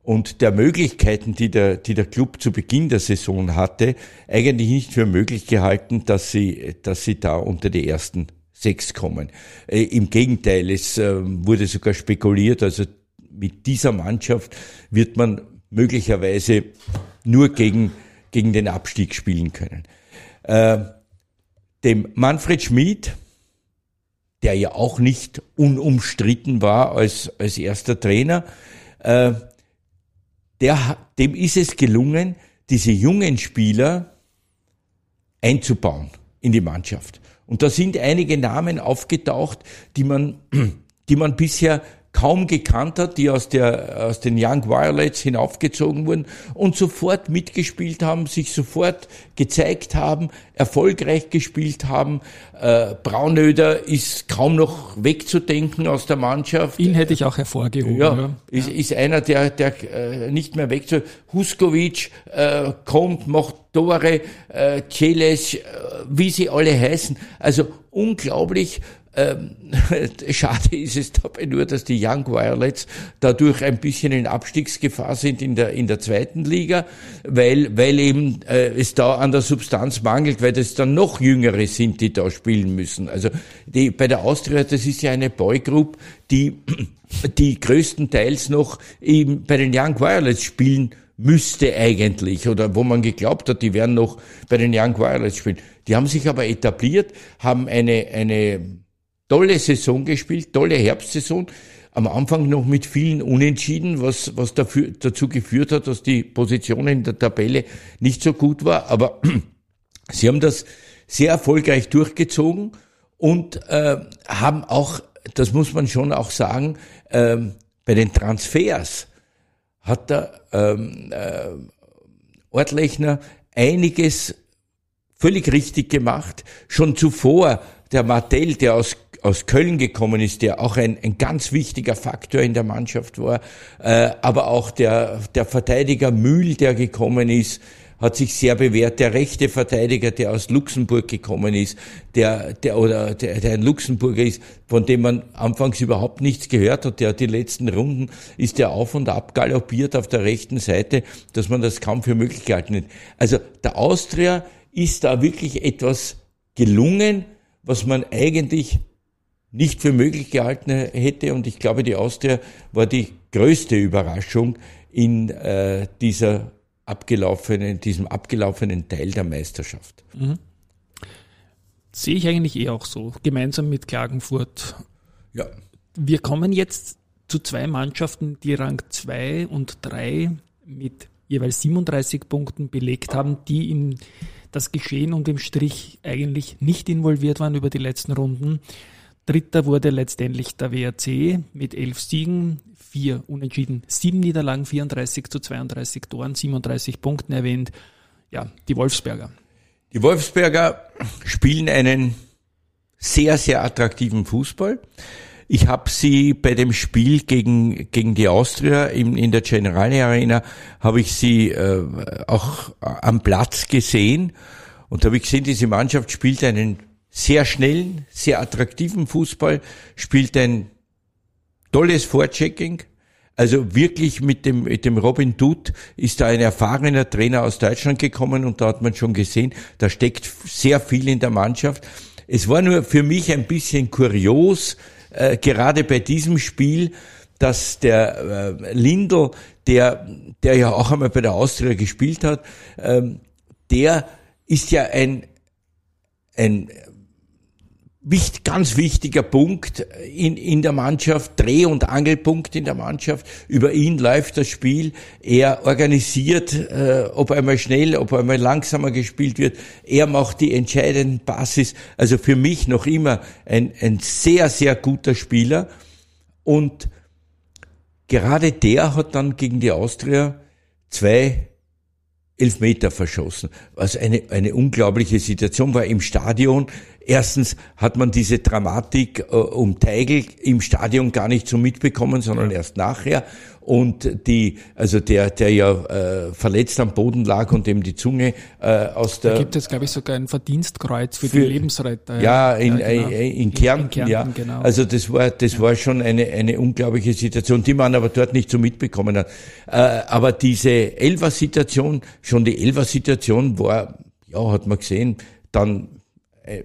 und der Möglichkeiten, die der, die der Club zu Beginn der Saison hatte, eigentlich nicht für möglich gehalten, dass sie, dass sie da unter die ersten sechs kommen. Äh, Im Gegenteil, es äh, wurde sogar spekuliert, also mit dieser Mannschaft wird man möglicherweise nur gegen, gegen den Abstieg spielen können. Äh, dem Manfred Schmid, der ja auch nicht unumstritten war als, als erster Trainer, äh, der, dem ist es gelungen, diese jungen Spieler einzubauen in die Mannschaft. Und da sind einige Namen aufgetaucht, die man, die man bisher kaum gekannt hat, die aus, der, aus den Young Violets hinaufgezogen wurden und sofort mitgespielt haben, sich sofort gezeigt haben, erfolgreich gespielt haben. Äh, Braunöder ist kaum noch wegzudenken aus der Mannschaft. Ihn hätte ich auch hervorgehoben. Ja, ja. Ist, ist einer, der, der äh, nicht mehr wegzu. Huskovic äh, kommt, macht Tore, äh, Celes, äh, wie sie alle heißen. Also unglaublich ähm, schade ist es dabei nur, dass die Young Violets dadurch ein bisschen in Abstiegsgefahr sind in der, in der zweiten Liga, weil, weil eben äh, es da an der Substanz mangelt, weil das dann noch Jüngere sind, die da spielen müssen. Also die, bei der Austria, das ist ja eine Boygroup, die, die größtenteils noch eben bei den Young Violets spielen müsste eigentlich, oder wo man geglaubt hat, die werden noch bei den Young Violets spielen. Die haben sich aber etabliert, haben eine, eine tolle Saison gespielt, tolle Herbstsaison. Am Anfang noch mit vielen Unentschieden, was, was dafür, dazu geführt hat, dass die Position in der Tabelle nicht so gut war. Aber sie haben das sehr erfolgreich durchgezogen und äh, haben auch, das muss man schon auch sagen, äh, bei den Transfers hat der ähm, äh, Ortlechner einiges völlig richtig gemacht. Schon zuvor der Martell, der aus aus Köln gekommen ist, der auch ein, ein ganz wichtiger Faktor in der Mannschaft war, äh, aber auch der, der Verteidiger Mühl, der gekommen ist, hat sich sehr bewährt. Der rechte Verteidiger, der aus Luxemburg gekommen ist, der, der oder der, der ein Luxemburger ist, von dem man anfangs überhaupt nichts gehört hat, der die letzten Runden ist der auf und ab galoppiert auf der rechten Seite, dass man das kaum für möglich gehalten hat. Also der Austria ist da wirklich etwas gelungen, was man eigentlich nicht für möglich gehalten hätte. Und ich glaube, die Austria war die größte Überraschung in äh, dieser abgelaufenen, diesem abgelaufenen Teil der Meisterschaft. Mhm. Sehe ich eigentlich eh auch so, gemeinsam mit Klagenfurt. Ja. Wir kommen jetzt zu zwei Mannschaften, die Rang 2 und 3 mit jeweils 37 Punkten belegt haben, die in das Geschehen und im Strich eigentlich nicht involviert waren über die letzten Runden. Dritter wurde letztendlich der WRC mit elf Siegen, vier Unentschieden, sieben Niederlagen, 34 zu 32 Toren, 37 Punkten erwähnt. Ja, die Wolfsberger. Die Wolfsberger spielen einen sehr, sehr attraktiven Fußball. Ich habe sie bei dem Spiel gegen, gegen die Austria in, in der Generale Arena, habe ich sie äh, auch am Platz gesehen und habe ich gesehen, diese Mannschaft spielt einen sehr schnellen, sehr attraktiven Fußball, spielt ein tolles Vorchecking, also wirklich mit dem, mit dem Robin Dutt ist da ein erfahrener Trainer aus Deutschland gekommen und da hat man schon gesehen, da steckt sehr viel in der Mannschaft. Es war nur für mich ein bisschen kurios, äh, gerade bei diesem Spiel, dass der äh, Lindl, der, der ja auch einmal bei der Austria gespielt hat, ähm, der ist ja ein, ein wichtig, ganz wichtiger Punkt in, in der Mannschaft, Dreh- und Angelpunkt in der Mannschaft. Über ihn läuft das Spiel. Er organisiert, äh, ob einmal schnell, ob einmal langsamer gespielt wird. Er macht die entscheidenden Passes. Also für mich noch immer ein, ein sehr, sehr guter Spieler. Und gerade der hat dann gegen die Austria zwei Elfmeter verschossen, was eine, eine unglaubliche Situation war im Stadion. Erstens hat man diese Dramatik äh, um Teigl im Stadion gar nicht so mitbekommen, sondern erst nachher. Und die, also der, der ja äh, verletzt am Boden lag und dem die Zunge äh, aus der. Da gibt es, glaube ich, sogar ein Verdienstkreuz für, für die Lebensretter. Ja, in, ja, genau. Äh, in, Kärnten, in, Kärnten, ja. Genau. Also das war, das ja. war schon eine, eine unglaubliche Situation, die man aber dort nicht so mitbekommen hat. Äh, aber diese Elfer-Situation, schon die Elfer-Situation war, ja, hat man gesehen, dann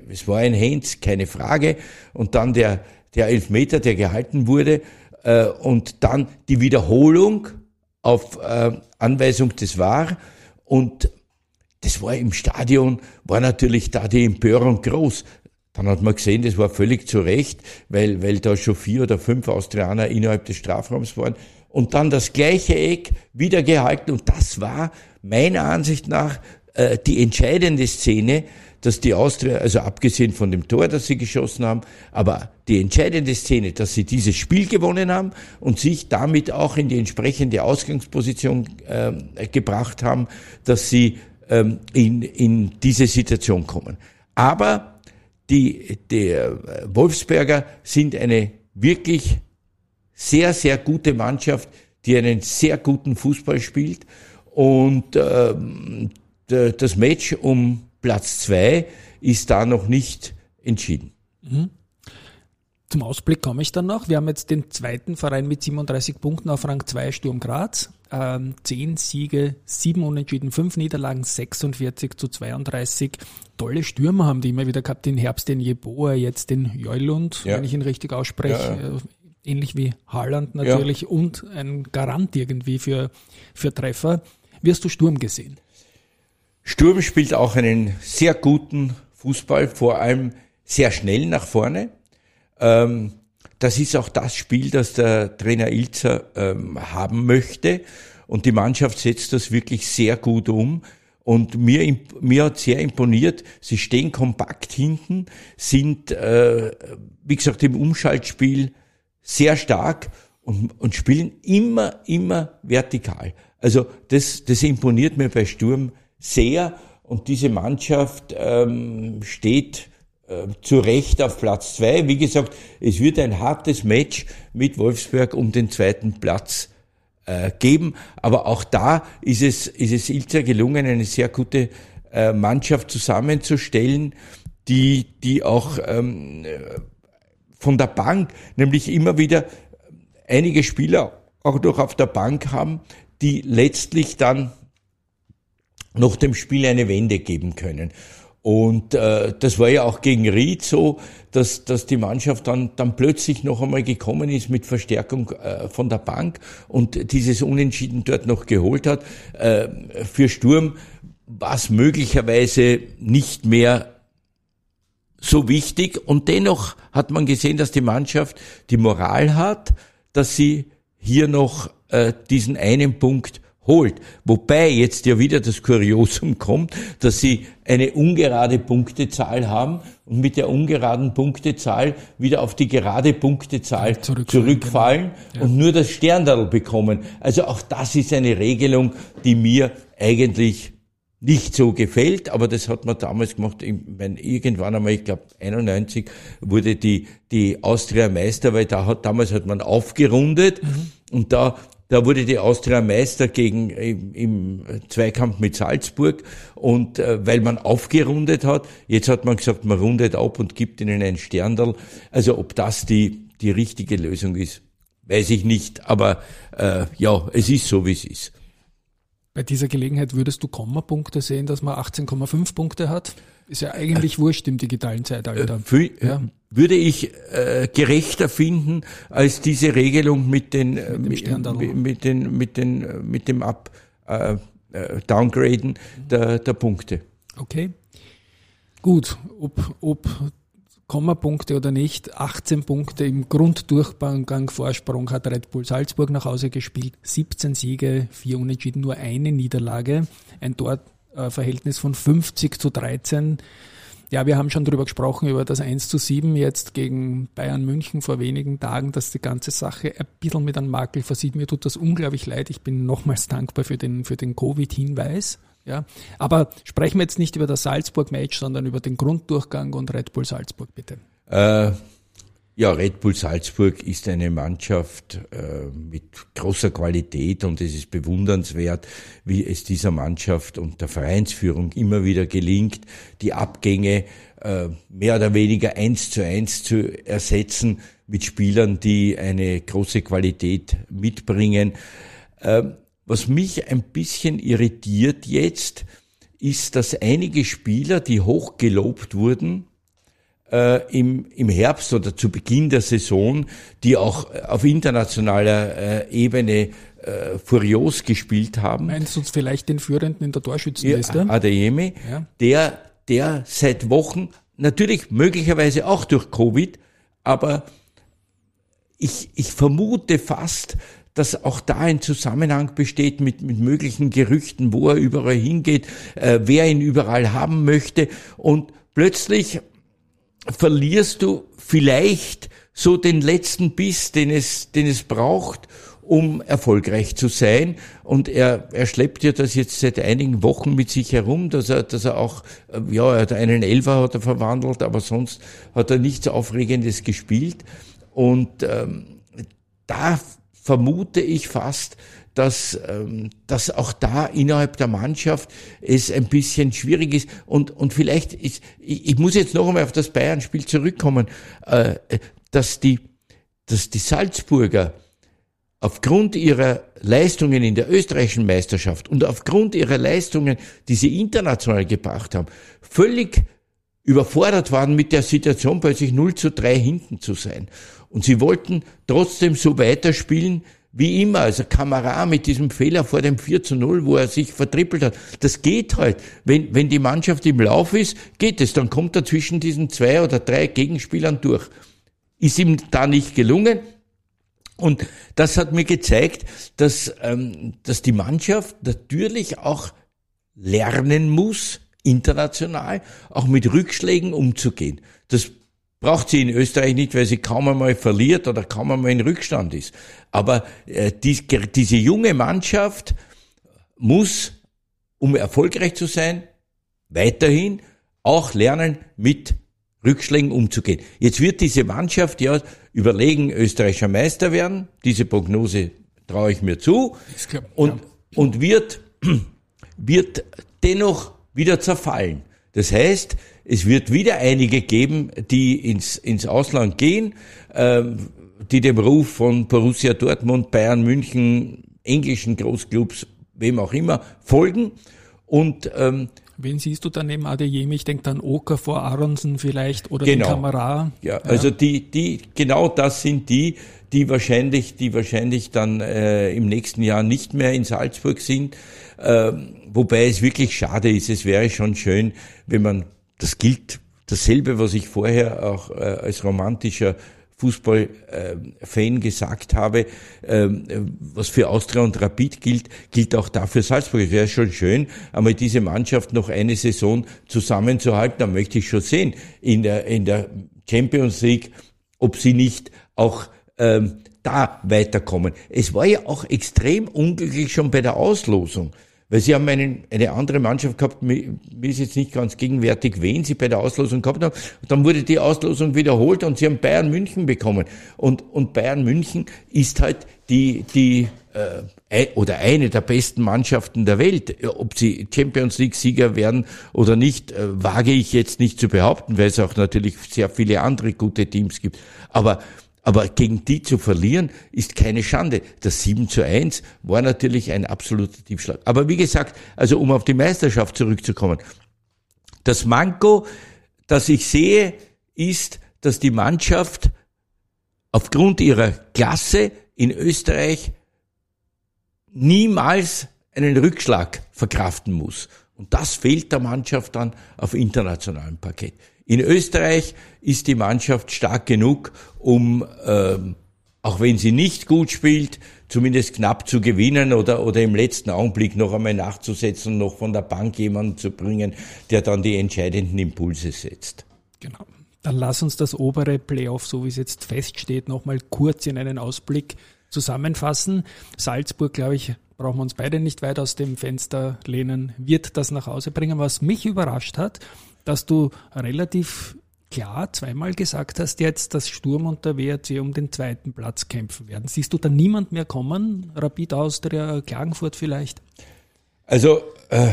es war ein Heinz, keine Frage. Und dann der, der Elfmeter, der gehalten wurde. Äh, und dann die Wiederholung auf äh, Anweisung des War. Und das war im Stadion, war natürlich da die Empörung groß. Dann hat man gesehen, das war völlig zu Recht, weil, weil da schon vier oder fünf Austrianer innerhalb des Strafraums waren. Und dann das gleiche Eck wieder gehalten. Und das war meiner Ansicht nach äh, die entscheidende Szene, dass die Austria, also abgesehen von dem Tor, das sie geschossen haben, aber die entscheidende Szene, dass sie dieses Spiel gewonnen haben und sich damit auch in die entsprechende Ausgangsposition äh, gebracht haben, dass sie ähm, in, in diese Situation kommen. Aber die, die Wolfsberger sind eine wirklich sehr, sehr gute Mannschaft, die einen sehr guten Fußball spielt. Und ähm, das Match um Platz zwei ist da noch nicht entschieden. Mhm. Zum Ausblick komme ich dann noch. Wir haben jetzt den zweiten Verein mit 37 Punkten auf Rang 2 Sturm Graz. Ähm, 10 Siege, 7 Unentschieden, 5 Niederlagen, 46 zu 32. Tolle Stürmer haben die immer wieder gehabt. Den Herbst den Jeboa, jetzt den Jolund, ja. wenn ich ihn richtig ausspreche. Ja, ja. Äh, ähnlich wie Haaland natürlich und ein Garant irgendwie für, für Treffer. Wie hast du Sturm gesehen? Sturm spielt auch einen sehr guten Fußball, vor allem sehr schnell nach vorne. Ähm, das ist auch das Spiel, das der Trainer Ilzer ähm, haben möchte. Und die Mannschaft setzt das wirklich sehr gut um. Und mir, mir hat sehr imponiert, sie stehen kompakt hinten, sind, äh, wie gesagt, im Umschaltspiel sehr stark und, und spielen immer, immer vertikal. Also das, das imponiert mir bei Sturm sehr und diese Mannschaft ähm, steht äh, zu Recht auf Platz zwei. Wie gesagt, es wird ein hartes Match mit Wolfsburg um den zweiten Platz äh, geben, aber auch da ist es, ist es Ilzer gelungen, eine sehr gute äh, Mannschaft zusammenzustellen, die, die auch ähm, von der Bank, nämlich immer wieder einige Spieler auch noch auf der Bank haben, die letztlich dann noch dem Spiel eine Wende geben können. Und äh, das war ja auch gegen Ried so, dass, dass die Mannschaft dann, dann plötzlich noch einmal gekommen ist mit Verstärkung äh, von der Bank und dieses Unentschieden dort noch geholt hat. Äh, für Sturm war es möglicherweise nicht mehr so wichtig und dennoch hat man gesehen, dass die Mannschaft die Moral hat, dass sie hier noch äh, diesen einen Punkt holt. Wobei jetzt ja wieder das Kuriosum kommt, dass sie eine ungerade Punktezahl haben und mit der ungeraden Punktezahl wieder auf die gerade Punktezahl zurückfallen, zurückfallen genau. und nur das Sterndal bekommen. Also auch das ist eine Regelung, die mir eigentlich nicht so gefällt, aber das hat man damals gemacht. Ich meine, irgendwann einmal, ich glaube 91 wurde die die Austria Meister, weil da hat damals hat man aufgerundet mhm. und da da wurde die Austria Meister gegen im, im Zweikampf mit Salzburg und äh, weil man aufgerundet hat, jetzt hat man gesagt, man rundet ab und gibt ihnen ein Sterndal. Also ob das die die richtige Lösung ist, weiß ich nicht. Aber äh, ja, es ist so, wie es ist. Bei dieser Gelegenheit würdest du Kommapunkte sehen, dass man 18,5 Punkte hat? Ist ja eigentlich äh, wurscht im digitalen Zeitalter. Äh, ja. Würde ich äh, gerechter finden als diese Regelung mit den äh, mit, mit, mit, den mit den äh, mit dem Up äh, Downgraden der, der Punkte. Okay. Gut, ob, ob Kommapunkte oder nicht. 18 Punkte im Grunddurchgang Vorsprung hat Red Bull Salzburg nach Hause gespielt. 17 Siege, 4 Unentschieden, nur eine Niederlage. Ein Torverhältnis von 50 zu 13. Ja, wir haben schon darüber gesprochen, über das 1 zu 7 jetzt gegen Bayern München vor wenigen Tagen, dass die ganze Sache ein bisschen mit einem Makel versieht. Mir tut das unglaublich leid. Ich bin nochmals dankbar für den, für den Covid-Hinweis. Ja, aber sprechen wir jetzt nicht über das Salzburg-Match, sondern über den Grunddurchgang und Red Bull Salzburg, bitte. Äh, ja, Red Bull Salzburg ist eine Mannschaft äh, mit großer Qualität und es ist bewundernswert, wie es dieser Mannschaft und der Vereinsführung immer wieder gelingt, die Abgänge äh, mehr oder weniger eins zu eins zu ersetzen mit Spielern, die eine große Qualität mitbringen. Ähm, was mich ein bisschen irritiert jetzt, ist, dass einige Spieler, die hoch gelobt wurden, äh, im, im Herbst oder zu Beginn der Saison, die auch auf internationaler äh, Ebene äh, furios gespielt haben. Meinst du vielleicht den Führenden in der Torschützenliste? Ja, Adeyemi, ja. der, der seit Wochen, natürlich möglicherweise auch durch Covid, aber ich, ich vermute fast, dass auch da ein Zusammenhang besteht mit, mit möglichen Gerüchten, wo er überall hingeht, äh, wer ihn überall haben möchte. Und plötzlich verlierst du vielleicht so den letzten Biss, den es, den es braucht, um erfolgreich zu sein. Und er, er schleppt ja das jetzt seit einigen Wochen mit sich herum, dass er, dass er auch, äh, ja, er hat einen Elfer hat er verwandelt, aber sonst hat er nichts Aufregendes gespielt. Und ähm, da vermute ich fast, dass, ähm, dass auch da innerhalb der Mannschaft es ein bisschen schwierig ist. Und, und vielleicht ist, ich, ich muss jetzt noch einmal auf das Bayern-Spiel zurückkommen, äh, dass, die, dass die Salzburger aufgrund ihrer Leistungen in der österreichischen Meisterschaft und aufgrund ihrer Leistungen, die sie international gebracht haben, völlig überfordert waren mit der Situation, plötzlich 0 zu 3 hinten zu sein. Und sie wollten trotzdem so weiterspielen wie immer. Also Kamera mit diesem Fehler vor dem 4 zu 0, wo er sich vertrippelt hat. Das geht halt. Wenn, wenn die Mannschaft im Lauf ist, geht es. Dann kommt er zwischen diesen zwei oder drei Gegenspielern durch. Ist ihm da nicht gelungen. Und das hat mir gezeigt, dass, ähm, dass die Mannschaft natürlich auch lernen muss, international, auch mit Rückschlägen umzugehen. Das braucht sie in Österreich nicht, weil sie kaum einmal verliert oder kaum einmal in Rückstand ist. Aber äh, die, diese junge Mannschaft muss, um erfolgreich zu sein, weiterhin auch lernen, mit Rückschlägen umzugehen. Jetzt wird diese Mannschaft ja überlegen, österreichischer Meister werden. Diese Prognose traue ich mir zu. Klar, und, ja. und wird, wird dennoch wieder zerfallen. Das heißt, es wird wieder einige geben, die ins, ins Ausland gehen, äh, die dem Ruf von Borussia Dortmund, Bayern München, englischen Großclubs, wem auch immer, folgen. Und ähm, Wen siehst du dann neben Adeyemi? Ich denke dann Oka vor Aronsen vielleicht oder genau. den Kamera. Ja, ja, also die, die, genau das sind die, die wahrscheinlich, die wahrscheinlich dann äh, im nächsten Jahr nicht mehr in Salzburg sind. Ähm, wobei es wirklich schade ist. Es wäre schon schön, wenn man das gilt, dasselbe, was ich vorher auch äh, als romantischer Fußballfan gesagt habe, ähm, was für Austria und Rapid gilt, gilt auch da für Salzburg. Es wäre schon schön, einmal diese Mannschaft noch eine Saison zusammenzuhalten. Da möchte ich schon sehen, in der, in der Champions League, ob sie nicht auch ähm, da weiterkommen. Es war ja auch extrem unglücklich schon bei der Auslosung. Weil sie haben einen, eine andere Mannschaft gehabt, mir ist jetzt nicht ganz gegenwärtig, wen sie bei der Auslosung gehabt haben. Und dann wurde die Auslosung wiederholt und sie haben Bayern München bekommen. Und, und Bayern München ist halt die, die äh, oder eine der besten Mannschaften der Welt. Ob sie Champions League Sieger werden oder nicht, äh, wage ich jetzt nicht zu behaupten, weil es auch natürlich sehr viele andere gute Teams gibt. Aber aber gegen die zu verlieren, ist keine Schande. Das 7 zu 1 war natürlich ein absoluter Tiefschlag. Aber wie gesagt, also um auf die Meisterschaft zurückzukommen. Das Manko, das ich sehe, ist, dass die Mannschaft aufgrund ihrer Klasse in Österreich niemals einen Rückschlag verkraften muss. Und das fehlt der Mannschaft dann auf internationalem Parkett. In Österreich ist die Mannschaft stark genug, um, ähm, auch wenn sie nicht gut spielt, zumindest knapp zu gewinnen oder, oder im letzten Augenblick noch einmal nachzusetzen noch von der Bank jemanden zu bringen, der dann die entscheidenden Impulse setzt. Genau. Dann lass uns das obere Playoff, so wie es jetzt feststeht, nochmal kurz in einen Ausblick zusammenfassen. Salzburg, glaube ich, brauchen wir uns beide nicht weit aus dem Fenster lehnen, wird das nach Hause bringen. Was mich überrascht hat, dass du relativ klar zweimal gesagt hast jetzt, dass Sturm und der WRC um den zweiten Platz kämpfen werden. Siehst du da niemand mehr kommen? Rapid Austria, Klagenfurt vielleicht? Also äh,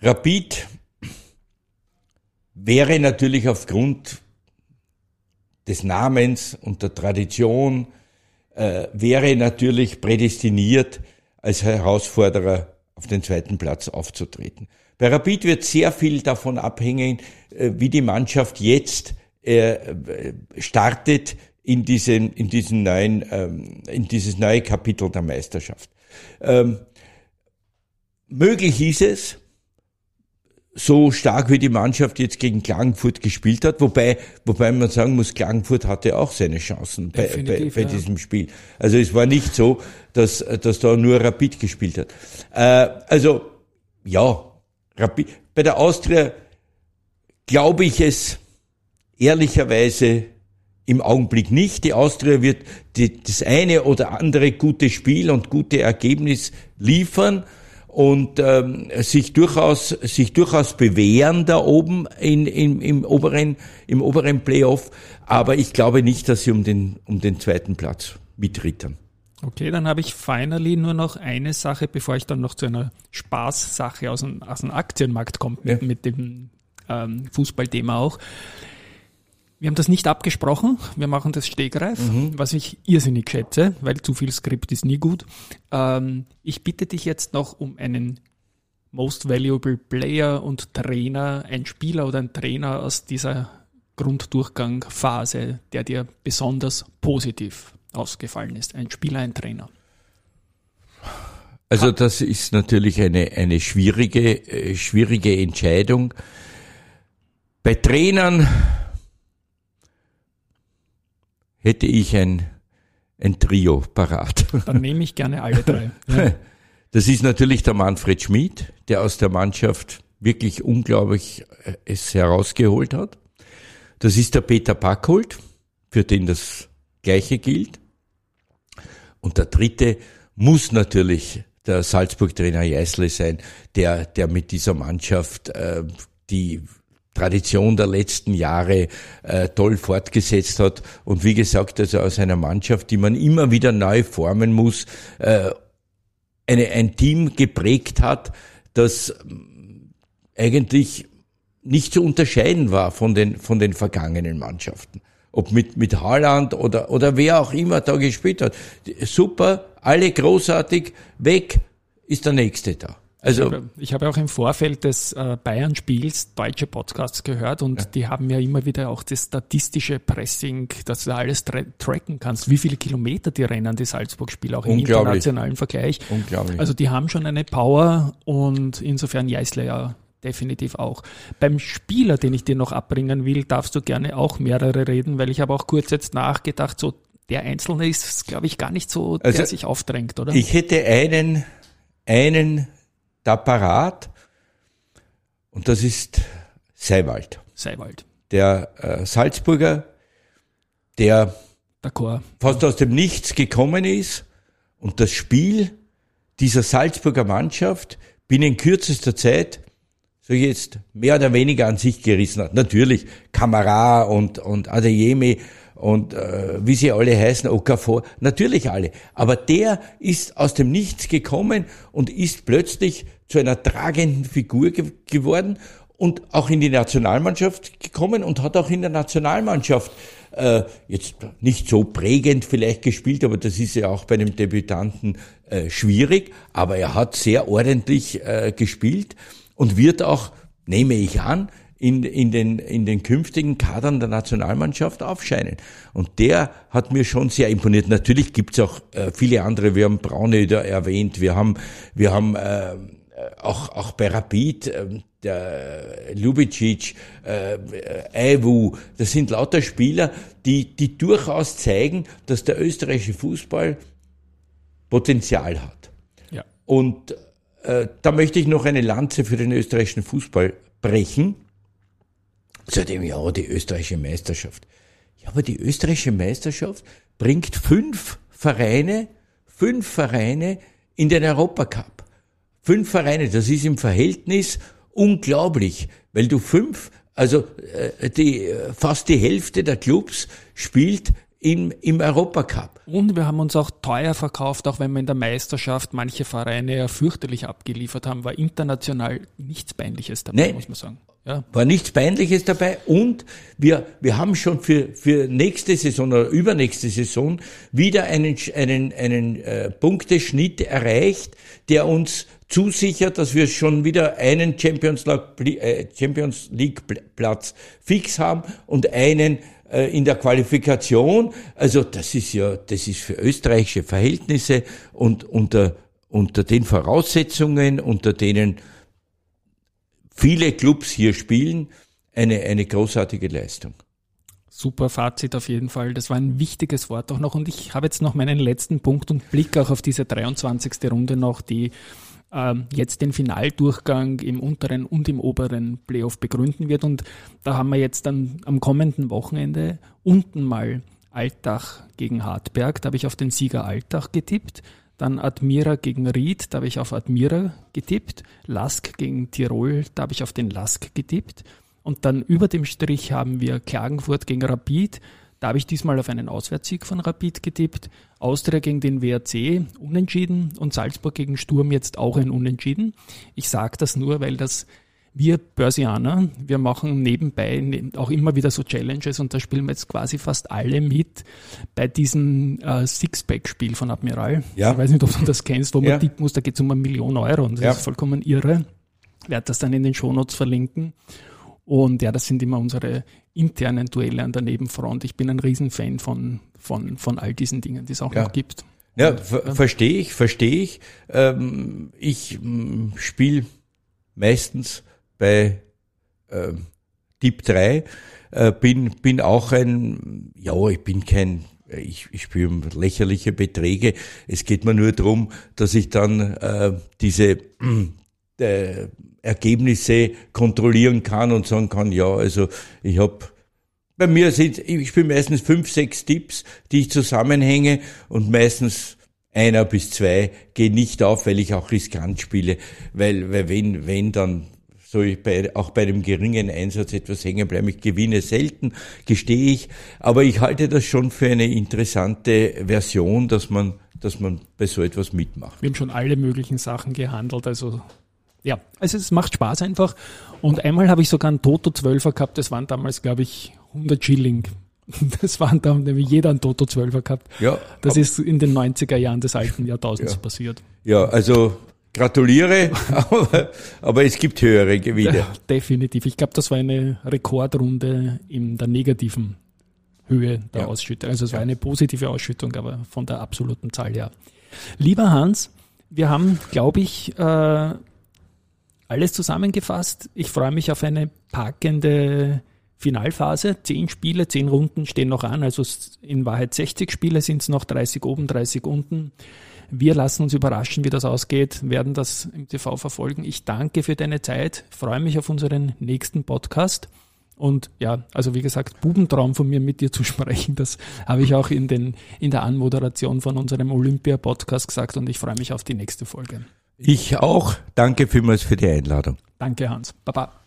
Rapid wäre natürlich aufgrund des Namens und der Tradition, äh, wäre natürlich prädestiniert, als Herausforderer auf den zweiten Platz aufzutreten. Bei Rapid wird sehr viel davon abhängen, äh, wie die Mannschaft jetzt äh, startet in diesen, in diesen neuen, ähm, in dieses neue Kapitel der Meisterschaft. Ähm, möglich ist es, so stark wie die Mannschaft jetzt gegen Klagenfurt gespielt hat, wobei, wobei man sagen muss, Klagenfurt hatte auch seine Chancen bei, bei, bei ja. diesem Spiel. Also es war nicht so, dass, dass da nur Rapid gespielt hat. Äh, also ja, bei der Austria glaube ich es ehrlicherweise im Augenblick nicht. Die Austria wird die, das eine oder andere gute Spiel und gute Ergebnis liefern und ähm, sich durchaus sich durchaus bewähren da oben in, in, im oberen im oberen Playoff, aber ich glaube nicht, dass sie um den um den zweiten Platz mitrittern. Okay, dann habe ich finally nur noch eine Sache, bevor ich dann noch zu einer Spaßsache aus dem, aus dem Aktienmarkt komme, ja. mit, dem ähm, Fußballthema auch. Wir haben das nicht abgesprochen, wir machen das Stegreif, mhm. was ich irrsinnig schätze, weil zu viel Skript ist nie gut. Ähm, ich bitte dich jetzt noch um einen Most Valuable Player und Trainer, ein Spieler oder ein Trainer aus dieser Grunddurchgangphase, der dir besonders positiv ausgefallen ist? Ein Spieler, ein Trainer? Also das ist natürlich eine, eine schwierige, äh, schwierige Entscheidung. Bei Trainern hätte ich ein, ein Trio parat. Dann nehme ich gerne alle drei. Ja. Das ist natürlich der Manfred Schmid, der aus der Mannschaft wirklich unglaublich äh, es herausgeholt hat. Das ist der Peter Backholt, für den das Gleiche gilt. Und der dritte muss natürlich der Salzburg-Trainer Jeißle sein, der, der mit dieser Mannschaft äh, die Tradition der letzten Jahre äh, toll fortgesetzt hat. Und wie gesagt, also aus einer Mannschaft, die man immer wieder neu formen muss, äh, eine, ein Team geprägt hat, das eigentlich nicht zu unterscheiden war von den, von den vergangenen Mannschaften ob mit, mit Haaland oder, oder wer auch immer da gespielt hat. Super, alle großartig, weg ist der Nächste da. Also, ich habe, habe auch im Vorfeld des äh, Bayern-Spiels deutsche Podcasts gehört und ja. die haben ja immer wieder auch das statistische Pressing, dass du alles tra tracken kannst, wie viele Kilometer die rennen, die Salzburg-Spieler, auch im internationalen Vergleich. Unglaublich. Also die haben schon eine Power und insofern Jeißler ja definitiv auch. Beim Spieler, den ich dir noch abbringen will, darfst du gerne auch mehrere reden, weil ich habe auch kurz jetzt nachgedacht, so der Einzelne ist, glaube ich, gar nicht so, der also, sich aufdrängt, oder? Ich hätte einen, einen da parat und das ist Seiwald. Seiwald. Der äh, Salzburger, der fast aus dem Nichts gekommen ist und das Spiel dieser Salzburger Mannschaft binnen kürzester Zeit so jetzt mehr oder weniger an sich gerissen hat. Natürlich Kamara und, und Adeyemi und äh, wie sie alle heißen, Okafor, natürlich alle. Aber der ist aus dem Nichts gekommen und ist plötzlich zu einer tragenden Figur ge geworden und auch in die Nationalmannschaft gekommen und hat auch in der Nationalmannschaft äh, jetzt nicht so prägend vielleicht gespielt, aber das ist ja auch bei einem Debütanten äh, schwierig, aber er hat sehr ordentlich äh, gespielt und wird auch, nehme ich an, in, in, den, in den künftigen Kadern der Nationalmannschaft aufscheinen. Und der hat mir schon sehr imponiert. Natürlich gibt's auch äh, viele andere. Wir haben Braunöder erwähnt. Wir haben, wir haben äh, auch, auch bei Rapid, äh, der Lubicic, äh, Eiwu, das sind lauter Spieler, die, die durchaus zeigen, dass der österreichische Fußball Potenzial hat. Ja. Und äh, da möchte ich noch eine Lanze für den österreichischen Fußball brechen. Seitdem ja die österreichische Meisterschaft. Ja, aber die österreichische Meisterschaft bringt fünf Vereine, fünf Vereine in den Europacup. Fünf Vereine, das ist im Verhältnis unglaublich, weil du fünf, also äh, die, fast die Hälfte der Clubs spielt im, im Europacup. Und wir haben uns auch teuer verkauft, auch wenn wir in der Meisterschaft manche Vereine ja fürchterlich abgeliefert haben, war international nichts Peinliches dabei, Nein. muss man sagen. Ja. War nichts Peinliches dabei und wir, wir haben schon für, für nächste Saison oder übernächste Saison wieder einen, einen, einen äh, Punkteschnitt erreicht, der uns zusichert, dass wir schon wieder einen Champions League, äh, Champions League Platz fix haben und einen äh, in der Qualifikation. Also das ist ja, das ist für österreichische Verhältnisse und unter, unter den Voraussetzungen, unter denen viele Clubs hier spielen, eine, eine großartige Leistung. Super Fazit auf jeden Fall. Das war ein wichtiges Wort auch noch. Und ich habe jetzt noch meinen letzten Punkt und Blick auch auf diese 23. Runde noch, die äh, jetzt den Finaldurchgang im unteren und im oberen Playoff begründen wird. Und da haben wir jetzt dann am kommenden Wochenende unten mal Altach gegen Hartberg. Da habe ich auf den Sieger Altach getippt. Dann Admira gegen Ried, da habe ich auf Admira getippt. Lask gegen Tirol, da habe ich auf den Lask getippt. Und dann über dem Strich haben wir Klagenfurt gegen Rapid. Da habe ich diesmal auf einen Auswärtssieg von Rapid getippt. Austria gegen den WRC unentschieden und Salzburg gegen Sturm jetzt auch ein Unentschieden. Ich sage das nur, weil das wir Börsianer, wir machen nebenbei ne, auch immer wieder so Challenges und da spielen wir jetzt quasi fast alle mit bei diesem äh, Sixpack-Spiel von Admiral. Ja. Ich weiß nicht, ob du das kennst, wo man ja. tippen muss, da geht es um eine Million Euro und das ja. ist vollkommen irre. Ich werde das dann in den Shownotes verlinken. Und ja, das sind immer unsere internen Duelle an der Nebenfront. Ich bin ein Riesenfan von, von, von all diesen Dingen, die es auch ja. noch gibt. Ja, ver verstehe ich, verstehe ich. Ähm, ich spiele meistens bei äh, Deep 3. Äh, bin, bin auch ein, ja, ich bin kein, ich, ich spiele um lächerliche Beträge. Es geht mir nur darum, dass ich dann äh, diese äh, Ergebnisse kontrollieren kann und sagen kann, ja, also ich habe bei mir sind, ich spiele meistens fünf, sechs Tipps, die ich zusammenhänge und meistens einer bis zwei gehen nicht auf, weil ich auch riskant spiele, weil, weil wenn, wenn dann soll ich bei, auch bei dem geringen Einsatz etwas hängen bleiben. Ich gewinne selten, gestehe ich, aber ich halte das schon für eine interessante Version, dass man, dass man bei so etwas mitmacht. Wir haben schon alle möglichen Sachen gehandelt, also ja, also es macht Spaß einfach. Und einmal habe ich sogar einen Toto 12er gehabt, das waren damals, glaube ich, 100 Schilling. Das waren da nämlich jeder einen Toto 12er gehabt. Ja. Das ist in den 90er Jahren des alten Jahrtausends ja. passiert. Ja, also gratuliere, aber, aber es gibt höhere Gewinne. Ja, definitiv. Ich glaube, das war eine Rekordrunde in der negativen Höhe der ja. Ausschüttung. Also es war eine positive Ausschüttung, aber von der absoluten Zahl her. Lieber Hans, wir haben, glaube ich, äh, alles zusammengefasst. Ich freue mich auf eine packende Finalphase. Zehn Spiele, zehn Runden stehen noch an. Also in Wahrheit 60 Spiele sind es noch, 30 oben, 30 unten. Wir lassen uns überraschen, wie das ausgeht, werden das im TV verfolgen. Ich danke für deine Zeit, freue mich auf unseren nächsten Podcast. Und ja, also wie gesagt, Bubentraum von mir mit dir zu sprechen, das habe ich auch in, den, in der Anmoderation von unserem Olympia-Podcast gesagt und ich freue mich auf die nächste Folge. Ich auch. Danke vielmals für die Einladung. Danke, Hans. Baba.